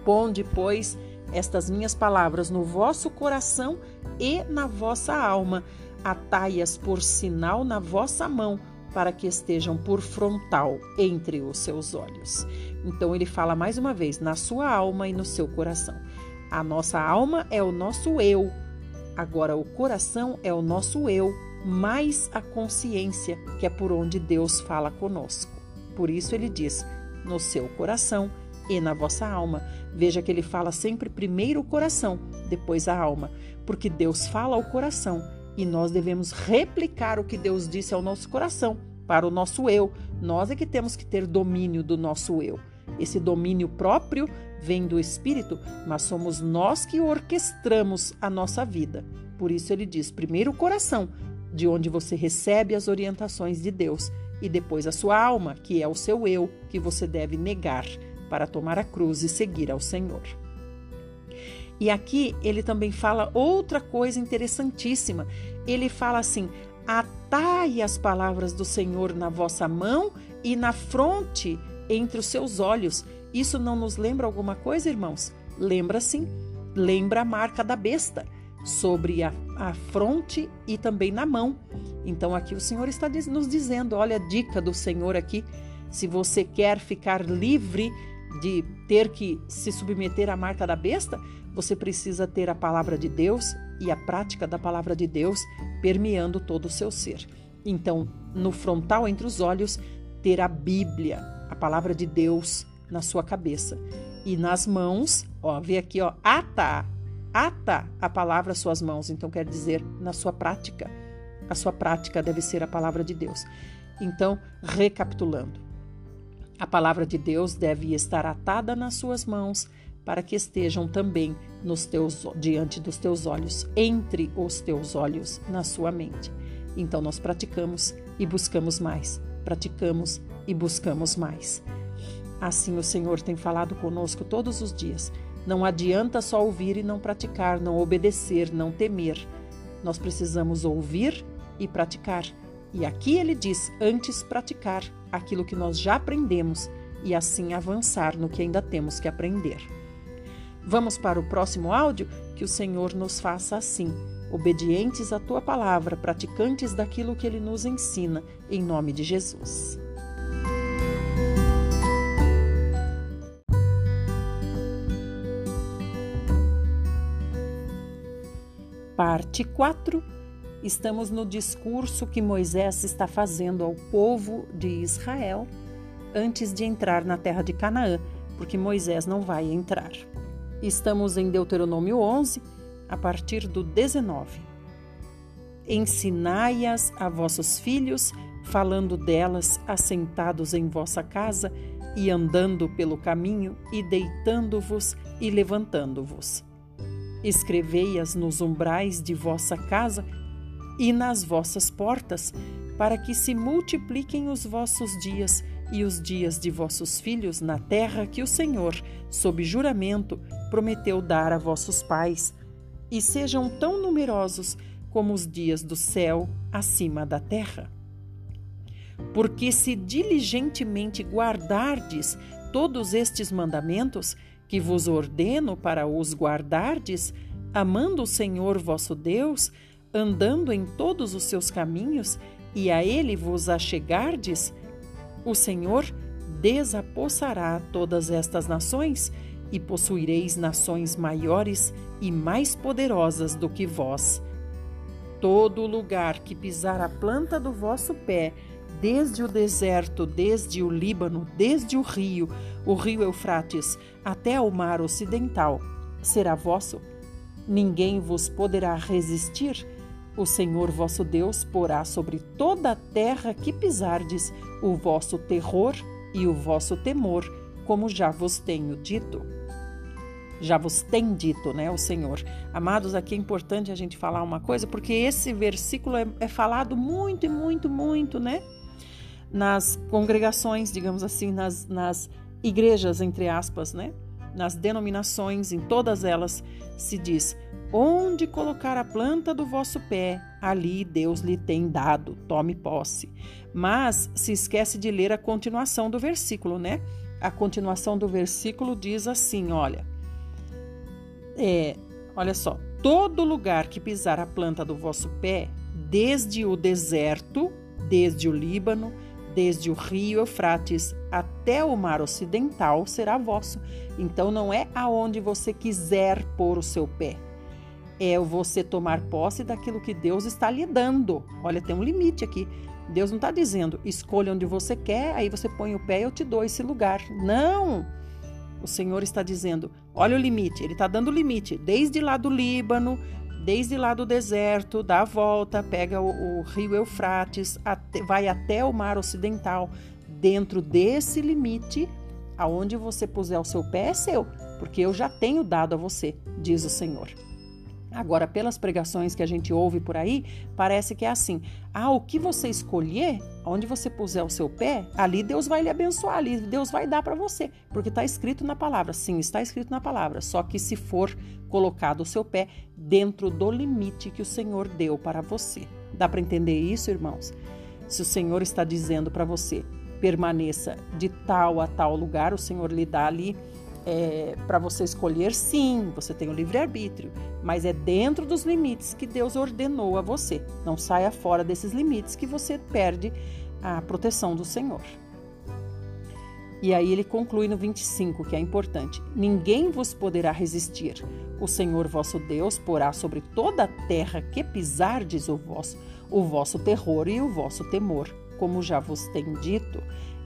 Speaker 1: Ponde, pois, estas minhas palavras no vosso coração e na vossa alma, atai-as por sinal na vossa mão, para que estejam por frontal entre os seus olhos. Então ele fala mais uma vez, na sua alma e no seu coração. A nossa alma é o nosso eu. Agora o coração é o nosso eu, mais a consciência, que é por onde Deus fala conosco. Por isso ele diz: no seu coração e na vossa alma. Veja que ele fala sempre primeiro o coração, depois a alma, porque Deus fala ao coração e nós devemos replicar o que Deus disse ao nosso coração, para o nosso eu. Nós é que temos que ter domínio do nosso eu. Esse domínio próprio vem do Espírito, mas somos nós que orquestramos a nossa vida. Por isso ele diz: primeiro o coração, de onde você recebe as orientações de Deus, e depois a sua alma, que é o seu eu, que você deve negar para tomar a cruz e seguir ao Senhor. E aqui ele também fala outra coisa interessantíssima. Ele fala assim: atai as palavras do Senhor na vossa mão e na fronte entre os seus olhos. Isso não nos lembra alguma coisa, irmãos? Lembra sim. Lembra a marca da besta sobre a, a fronte e também na mão. Então aqui o Senhor está nos dizendo, olha a dica do Senhor aqui, se você quer ficar livre de ter que se submeter à marca da besta, você precisa ter a palavra de Deus e a prática da palavra de Deus permeando todo o seu ser. Então, no frontal entre os olhos, ter a Bíblia, a palavra de Deus na sua cabeça. E nas mãos, ó, vê aqui, ó, ata, ata a palavra às suas mãos. Então, quer dizer, na sua prática. A sua prática deve ser a palavra de Deus. Então, recapitulando, a palavra de Deus deve estar atada nas suas mãos para que estejam também nos teus, diante dos teus olhos, entre os teus olhos, na sua mente. Então, nós praticamos e buscamos mais, praticamos e buscamos mais. Assim o Senhor tem falado conosco todos os dias. Não adianta só ouvir e não praticar, não obedecer, não temer. Nós precisamos ouvir e praticar. E aqui ele diz: antes praticar aquilo que nós já aprendemos e assim avançar no que ainda temos que aprender. Vamos para o próximo áudio? Que o Senhor nos faça assim, obedientes à tua palavra, praticantes daquilo que ele nos ensina, em nome de Jesus. Parte 4. Estamos no discurso que Moisés está fazendo ao povo de Israel antes de entrar na terra de Canaã, porque Moisés não vai entrar. Estamos em Deuteronômio 11, a partir do 19. Ensinai-as a vossos filhos, falando delas assentados em vossa casa e andando pelo caminho e deitando-vos e levantando-vos Escrevei-as nos umbrais de vossa casa e nas vossas portas, para que se multipliquem os vossos dias e os dias de vossos filhos na terra que o Senhor, sob juramento, prometeu dar a vossos pais, e sejam tão numerosos como os dias do céu acima da terra. Porque se diligentemente guardardes todos estes mandamentos, que vos ordeno para os guardardes, amando o Senhor vosso Deus, andando em todos os seus caminhos, e a ele vos achegardes, o Senhor desapossará todas estas nações, e possuireis nações maiores e mais poderosas do que vós. Todo lugar que pisar a planta do vosso pé, desde o deserto, desde o Líbano, desde o rio, o rio Eufrates, até o mar ocidental, será vosso. Ninguém vos poderá resistir. O Senhor vosso Deus porá sobre toda a terra que pisardes o vosso terror e o vosso temor, como já vos tenho dito. Já vos tem dito, né, o Senhor. Amados, aqui é importante a gente falar uma coisa, porque esse versículo é, é falado muito e muito, muito, né? Nas congregações, digamos assim, nas, nas igrejas, entre aspas, né? Nas denominações, em todas elas, se diz: Onde colocar a planta do vosso pé, ali Deus lhe tem dado, tome posse. Mas se esquece de ler a continuação do versículo, né? A continuação do versículo diz assim: olha, é, olha só, todo lugar que pisar a planta do vosso pé, desde o deserto, desde o Líbano, desde o rio Eufrates até o mar ocidental será vosso. Então não é aonde você quiser pôr o seu pé. É você tomar posse daquilo que Deus está lhe dando. Olha, tem um limite aqui. Deus não está dizendo, escolha onde você quer, aí você põe o pé e eu te dou esse lugar. Não! O Senhor está dizendo, olha o limite, Ele está dando limite, desde lá do Líbano, desde lá do deserto, dá a volta, pega o, o rio Eufrates, até, vai até o mar ocidental. Dentro desse limite, aonde você puser o seu pé é seu, porque eu já tenho dado a você, diz o Senhor. Agora, pelas pregações que a gente ouve por aí, parece que é assim: ah, o que você escolher, onde você puser o seu pé, ali Deus vai lhe abençoar, ali Deus vai dar para você, porque está escrito na palavra. Sim, está escrito na palavra, só que se for colocado o seu pé dentro do limite que o Senhor deu para você. Dá para entender isso, irmãos? Se o Senhor está dizendo para você, permaneça de tal a tal lugar, o Senhor lhe dá ali é, para você escolher, sim, você tem o livre-arbítrio, mas é dentro dos limites que Deus ordenou a você. Não saia fora desses limites que você perde a proteção do Senhor. E aí ele conclui no 25, que é importante: Ninguém vos poderá resistir. O Senhor vosso Deus porá sobre toda a terra que pisardes o vosso, o vosso terror e o vosso temor, como já vos tenho dito.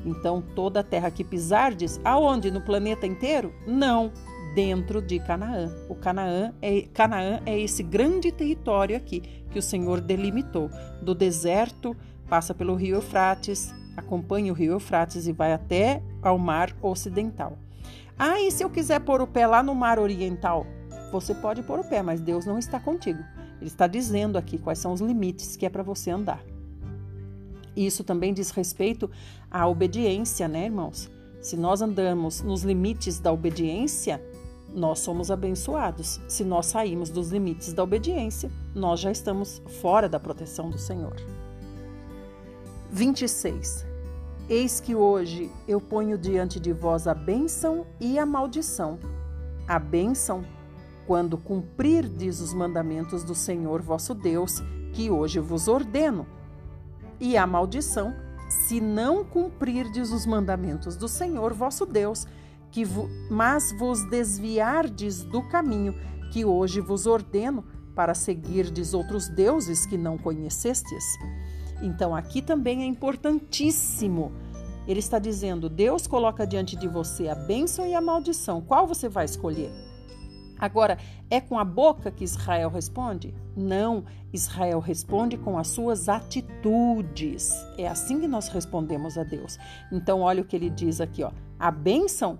Speaker 1: Então, toda a terra que pisardes, aonde? No planeta inteiro? Não, dentro de Canaã. O Canaã é, Canaã é esse grande território aqui que o Senhor delimitou, do deserto, passa pelo rio Eufrates, acompanha o rio Eufrates e vai até ao mar ocidental. Ah, e se eu quiser pôr o pé lá no mar oriental? Você pode pôr o pé, mas Deus não está contigo. Ele está dizendo aqui quais são os limites que é para você andar. Isso também diz respeito à obediência, né, irmãos? Se nós andamos nos limites da obediência, nós somos abençoados. Se nós saímos dos limites da obediência, nós já estamos fora da proteção do Senhor. 26. Eis que hoje eu ponho diante de vós a bênção e a maldição. A bênção, quando cumprirdes os mandamentos do Senhor vosso Deus, que hoje vos ordeno. E a maldição, se não cumprirdes os mandamentos do Senhor vosso Deus, que mas vos desviardes do caminho que hoje vos ordeno para seguirdes outros deuses que não conhecestes. Então aqui também é importantíssimo. Ele está dizendo: Deus coloca diante de você a bênção e a maldição. Qual você vai escolher? Agora, é com a boca que Israel responde? Não, Israel responde com as suas atitudes. É assim que nós respondemos a Deus. Então, olha o que ele diz aqui, ó. A bênção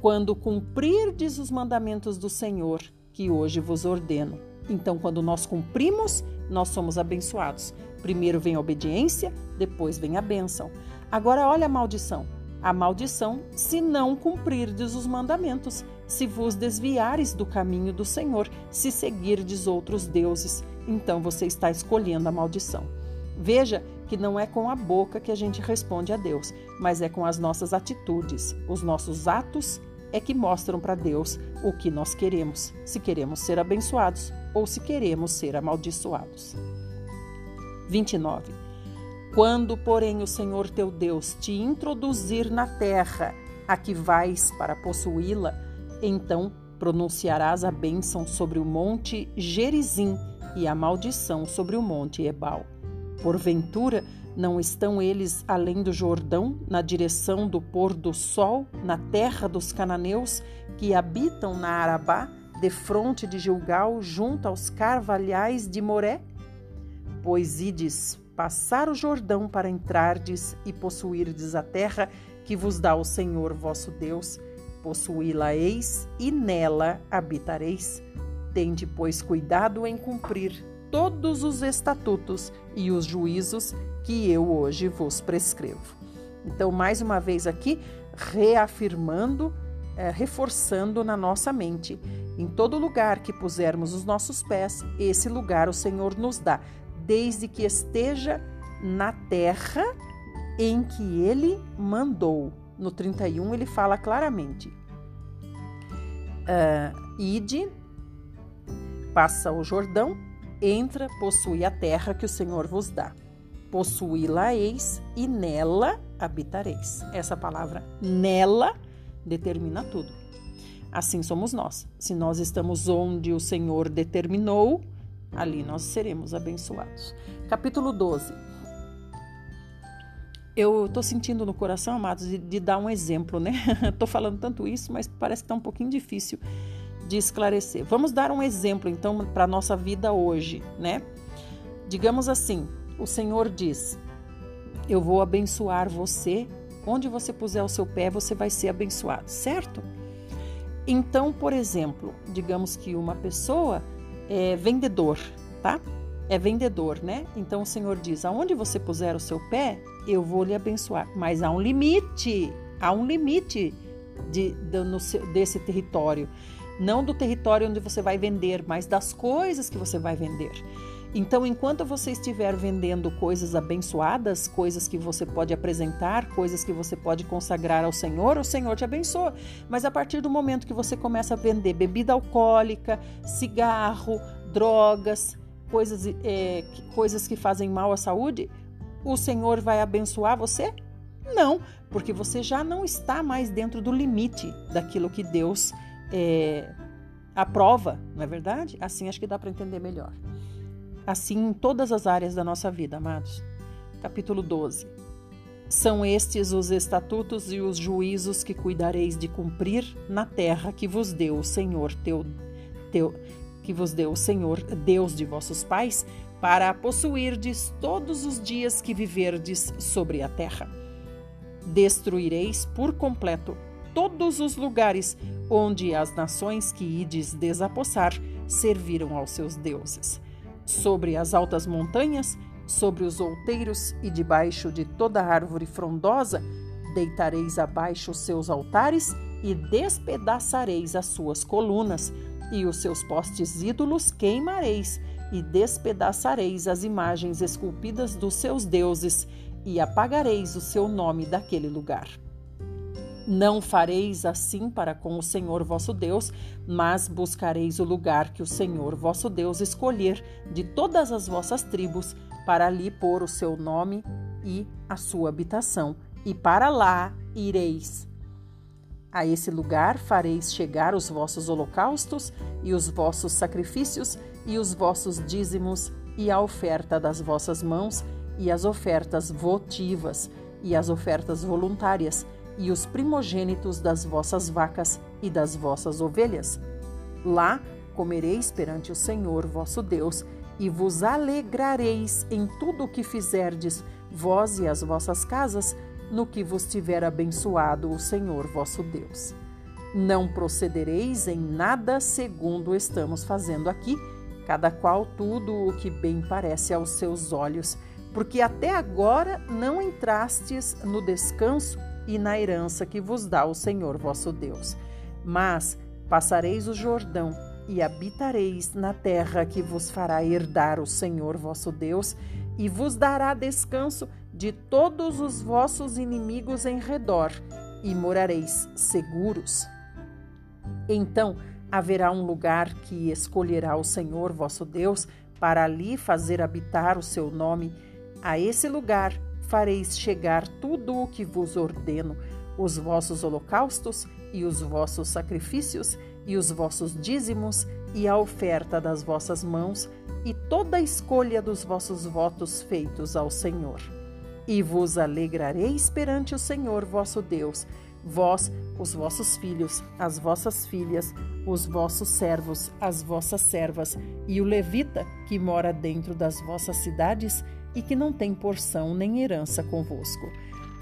Speaker 1: quando cumprirdes os mandamentos do Senhor, que hoje vos ordeno. Então, quando nós cumprimos, nós somos abençoados. Primeiro vem a obediência, depois vem a bênção. Agora, olha a maldição. A maldição, se não cumprirdes os mandamentos, se vos desviares do caminho do Senhor, se seguirdes outros deuses, então você está escolhendo a maldição. Veja que não é com a boca que a gente responde a Deus, mas é com as nossas atitudes, os nossos atos é que mostram para Deus o que nós queremos, se queremos ser abençoados ou se queremos ser amaldiçoados. 29. Quando, porém, o Senhor teu Deus te introduzir na terra a que vais para possuí-la, então pronunciarás a bênção sobre o monte Gerizim e a maldição sobre o monte Ebal. Porventura, não estão eles além do Jordão, na direção do pôr do sol, na terra dos cananeus, que habitam na Arabá, defronte de Gilgal, junto aos carvalhais de Moré? Pois ides passar o Jordão para entrardes e possuirdes a terra que vos dá o Senhor vosso Deus, possuí-la-eis e nela habitareis. Tende, pois, cuidado em cumprir todos os estatutos e os juízos que eu hoje vos prescrevo. Então, mais uma vez aqui, reafirmando, é, reforçando na nossa mente. Em todo lugar que pusermos os nossos pés, esse lugar o Senhor nos dá, desde que esteja na terra em que ele mandou. No 31 ele fala claramente: uh, Ide, passa o Jordão, entra, possui a terra que o Senhor vos dá possuí-la-eis e nela habitareis. Essa palavra nela determina tudo. Assim somos nós. Se nós estamos onde o Senhor determinou, ali nós seremos abençoados. Capítulo 12. Eu estou sentindo no coração, amados, de, de dar um exemplo, né? Estou falando tanto isso, mas parece que está um pouquinho difícil de esclarecer. Vamos dar um exemplo, então, para a nossa vida hoje, né? Digamos assim, o Senhor diz: Eu vou abençoar você. Onde você puser o seu pé, você vai ser abençoado, certo? Então, por exemplo, digamos que uma pessoa é vendedor, tá? É vendedor, né? Então o Senhor diz: aonde você puser o seu pé, eu vou lhe abençoar. Mas há um limite, há um limite de, de, no, desse território. Não do território onde você vai vender, mas das coisas que você vai vender. Então, enquanto você estiver vendendo coisas abençoadas, coisas que você pode apresentar, coisas que você pode consagrar ao Senhor, o Senhor te abençoa. Mas a partir do momento que você começa a vender bebida alcoólica, cigarro, drogas, coisas, é, coisas que fazem mal à saúde, o Senhor vai abençoar você? Não, porque você já não está mais dentro do limite daquilo que Deus é, aprova, não é verdade? Assim acho que dá para entender melhor. Assim em todas as áreas da nossa vida, amados. Capítulo 12. São estes os estatutos e os juízos que cuidareis de cumprir na terra que vos deu o Senhor teu, teu que vos deu o Senhor, Deus de vossos pais, para possuirdes todos os dias que viverdes sobre a terra. Destruireis por completo todos os lugares onde as nações que ides desapossar serviram aos seus deuses. Sobre as altas montanhas, sobre os outeiros e debaixo de toda árvore frondosa, deitareis abaixo os seus altares e despedaçareis as suas colunas, e os seus postes ídolos queimareis, e despedaçareis as imagens esculpidas dos seus deuses, e apagareis o seu nome daquele lugar. Não fareis assim para com o Senhor vosso Deus, mas buscareis o lugar que o Senhor vosso Deus escolher de todas as vossas tribos, para ali pôr o seu nome e a sua habitação, e para lá ireis. A esse lugar fareis chegar os vossos holocaustos e os vossos sacrifícios e os vossos dízimos e a oferta das vossas mãos e as ofertas votivas e as ofertas voluntárias e os primogênitos das vossas vacas e das vossas ovelhas. Lá comereis perante o Senhor vosso Deus e vos alegrareis em tudo o que fizerdes, vós e as vossas casas, no que vos tiver abençoado o Senhor vosso Deus. Não procedereis em nada segundo estamos fazendo aqui, cada qual tudo o que bem parece aos seus olhos, porque até agora não entrastes no descanso e na herança que vos dá o Senhor vosso Deus. Mas passareis o Jordão e habitareis na terra que vos fará herdar o Senhor vosso Deus, e vos dará descanso de todos os vossos inimigos em redor, e morareis seguros. Então haverá um lugar que escolherá o Senhor vosso Deus para ali fazer habitar o seu nome. A esse lugar fareis chegar tudo o que vos ordeno, os vossos holocaustos e os vossos sacrifícios e os vossos dízimos e a oferta das vossas mãos e toda a escolha dos vossos votos feitos ao Senhor. E vos alegrareis perante o Senhor vosso Deus, vós, os vossos filhos, as vossas filhas, os vossos servos, as vossas servas e o levita que mora dentro das vossas cidades e que não tem porção nem herança convosco.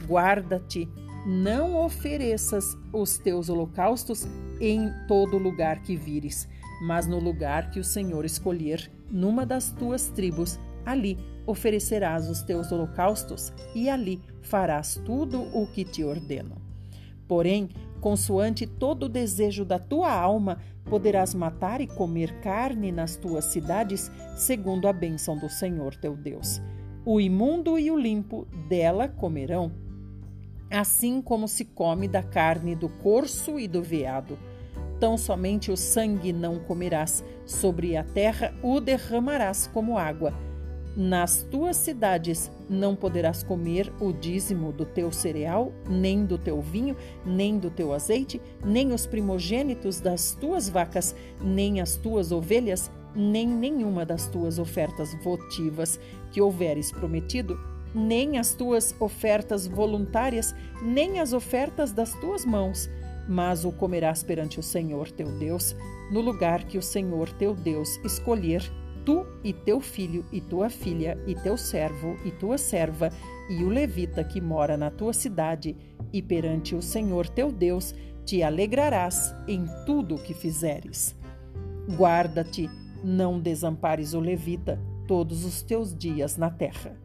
Speaker 1: Guarda-te, não ofereças os teus holocaustos em todo lugar que vires, mas no lugar que o Senhor escolher, numa das tuas tribos, ali oferecerás os teus holocaustos e ali farás tudo o que te ordeno. Porém, consoante todo o desejo da tua alma, poderás matar e comer carne nas tuas cidades, segundo a bênção do Senhor teu Deus. O imundo e o limpo dela comerão, assim como se come da carne do corso e do veado. Tão somente o sangue não comerás, sobre a terra o derramarás como água. Nas tuas cidades não poderás comer o dízimo do teu cereal, nem do teu vinho, nem do teu azeite, nem os primogênitos das tuas vacas, nem as tuas ovelhas, nem nenhuma das tuas ofertas votivas que houveres prometido, nem as tuas ofertas voluntárias, nem as ofertas das tuas mãos, mas o comerás perante o Senhor teu Deus, no lugar que o Senhor teu Deus escolher, tu e teu filho e tua filha e teu servo e tua serva e o levita que mora na tua cidade, e perante o Senhor teu Deus te alegrarás em tudo o que fizeres. Guarda-te não desampares o levita todos os teus dias na terra.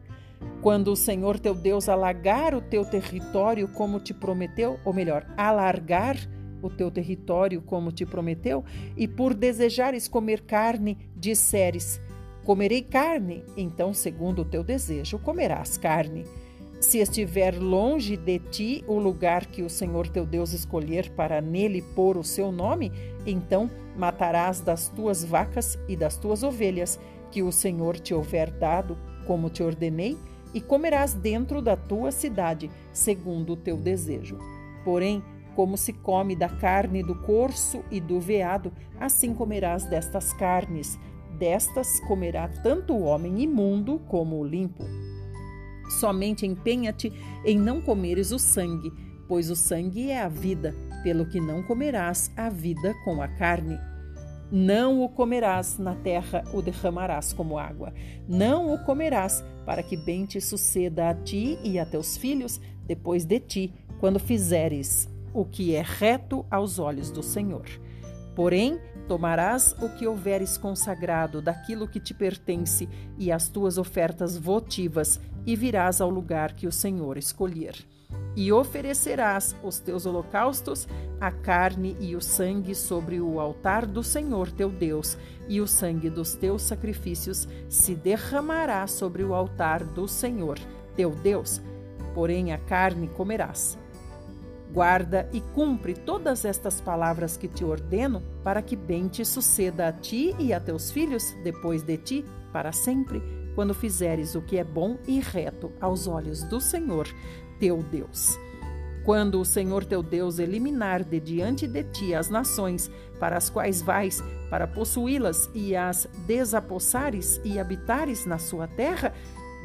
Speaker 1: Quando o Senhor teu Deus alagar o teu território como te prometeu, ou melhor, alargar o teu território como te prometeu, e por desejares comer carne, disseres: Comerei carne, então, segundo o teu desejo, comerás carne. Se estiver longe de ti o lugar que o Senhor teu Deus escolher para nele pôr o seu nome, então matarás das tuas vacas e das tuas ovelhas, que o Senhor te houver dado, como te ordenei, e comerás dentro da tua cidade, segundo o teu desejo. Porém, como se come da carne do corso e do veado, assim comerás destas carnes. Destas comerá tanto o homem imundo como o limpo. Somente empenha-te em não comeres o sangue, pois o sangue é a vida, pelo que não comerás a vida com a carne. Não o comerás na terra, o derramarás como água. Não o comerás, para que bem te suceda a ti e a teus filhos depois de ti, quando fizeres o que é reto aos olhos do Senhor. Porém, tomarás o que houveres consagrado daquilo que te pertence e as tuas ofertas votivas, e virás ao lugar que o Senhor escolher e oferecerás os teus holocaustos, a carne e o sangue sobre o altar do Senhor teu Deus, e o sangue dos teus sacrifícios se derramará sobre o altar do Senhor teu Deus. Porém, a carne comerás. Guarda e cumpre todas estas palavras que te ordeno, para que bem te suceda a ti e a teus filhos depois de ti, para sempre, quando fizeres o que é bom e reto aos olhos do Senhor teu Deus. Quando o Senhor teu Deus eliminar de diante de ti as nações para as quais vais, para possuí-las e as desapossares e habitares na sua terra,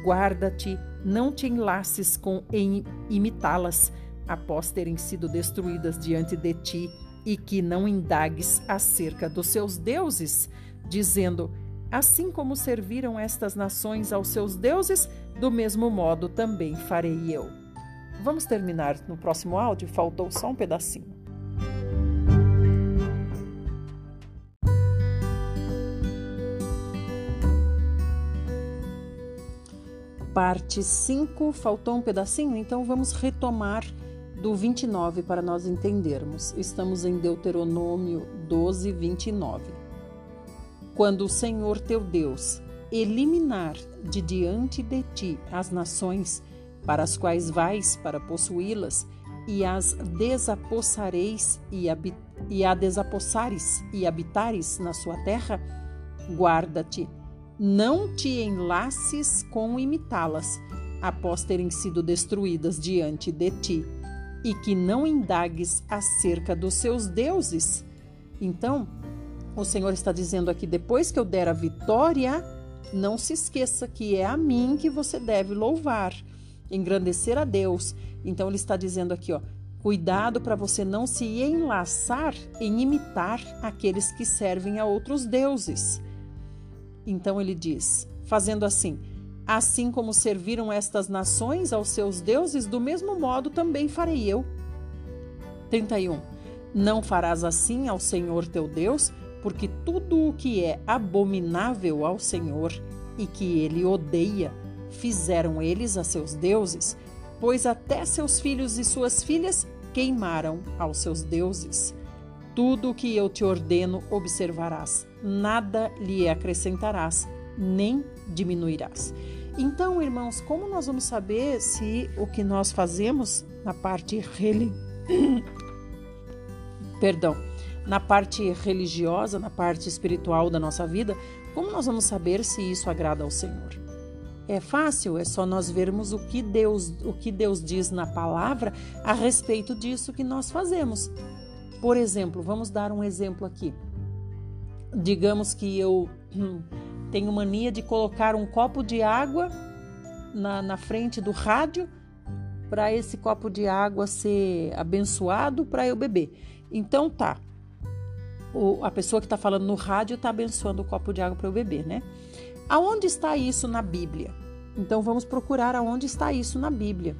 Speaker 1: guarda-te, não te enlaces com em imitá-las, após terem sido destruídas diante de ti, e que não indagues acerca dos seus deuses, dizendo: Assim como serviram estas nações aos seus deuses, do mesmo modo também farei eu. Vamos terminar no próximo áudio, faltou só um pedacinho. Parte 5, faltou um pedacinho, então vamos retomar do 29 para nós entendermos. Estamos em Deuteronômio 12, 29. Quando o Senhor teu Deus eliminar de diante de ti as nações para as quais vais para possuí-las, e as desapossareis e, e a desapossares e habitares na sua terra, guarda-te, não te enlaces com imitá-las, após terem sido destruídas diante de ti, e que não indagues acerca dos seus deuses. Então, o Senhor está dizendo aqui: depois que eu der a vitória, não se esqueça que é a mim que você deve louvar engrandecer a Deus. Então ele está dizendo aqui, ó, cuidado para você não se enlaçar em imitar aqueles que servem a outros deuses. Então ele diz, fazendo assim: Assim como serviram estas nações aos seus deuses, do mesmo modo também farei eu. 31. Não farás assim ao Senhor teu Deus, porque tudo o que é abominável ao Senhor e que ele odeia, fizeram eles a seus deuses, pois até seus filhos e suas filhas queimaram aos seus deuses. Tudo o que eu te ordeno observarás, nada lhe acrescentarás, nem diminuirás. Então, irmãos, como nós vamos saber se o que nós fazemos na parte reli... perdão, na parte religiosa, na parte espiritual da nossa vida, como nós vamos saber se isso agrada ao Senhor? É fácil, é só nós vermos o que Deus, o que Deus diz na palavra a respeito disso que nós fazemos. Por exemplo, vamos dar um exemplo aqui. Digamos que eu hum, tenho mania de colocar um copo de água na, na frente do rádio para esse copo de água ser abençoado para eu beber. Então tá. O, a pessoa que está falando no rádio está abençoando o copo de água para eu beber, né? Aonde está isso na Bíblia? Então vamos procurar aonde está isso na Bíblia.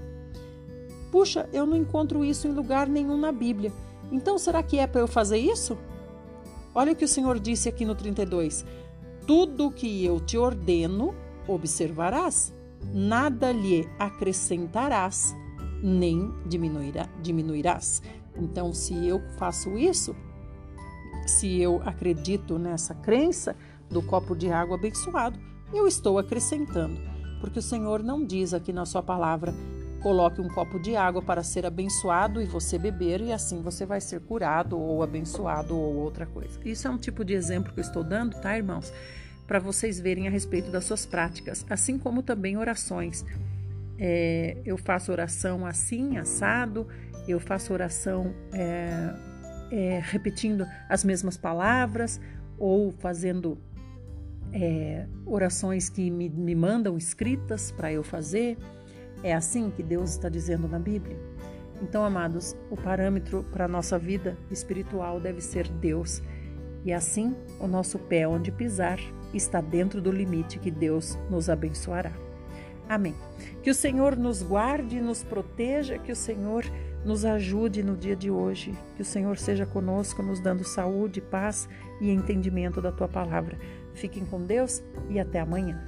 Speaker 1: Puxa, eu não encontro isso em lugar nenhum na Bíblia. Então será que é para eu fazer isso? Olha o que o Senhor disse aqui no 32. Tudo que eu te ordeno, observarás, nada lhe acrescentarás, nem diminuirá, diminuirás. Então, se eu faço isso, se eu acredito nessa crença, do copo de água abençoado, eu estou acrescentando, porque o Senhor não diz aqui na sua palavra: coloque um copo de água para ser abençoado e você beber, e assim você vai ser curado ou abençoado ou outra coisa. Isso é um tipo de exemplo que eu estou dando, tá, irmãos? Para vocês verem a respeito das suas práticas, assim como também orações. é, eu faço oração assim, assado, eu faço oração é, é, repetindo as mesmas palavras ou fazendo é, orações que me, me mandam escritas para eu fazer. É assim que Deus está dizendo na Bíblia? Então, amados, o parâmetro para a nossa vida espiritual deve ser Deus. E assim, o nosso pé onde pisar está dentro do limite que Deus nos abençoará. Amém. Que o Senhor nos guarde e nos proteja, que o Senhor nos ajude no dia de hoje, que o Senhor seja conosco, nos dando saúde, paz e entendimento da tua palavra. Fiquem com Deus e até amanhã.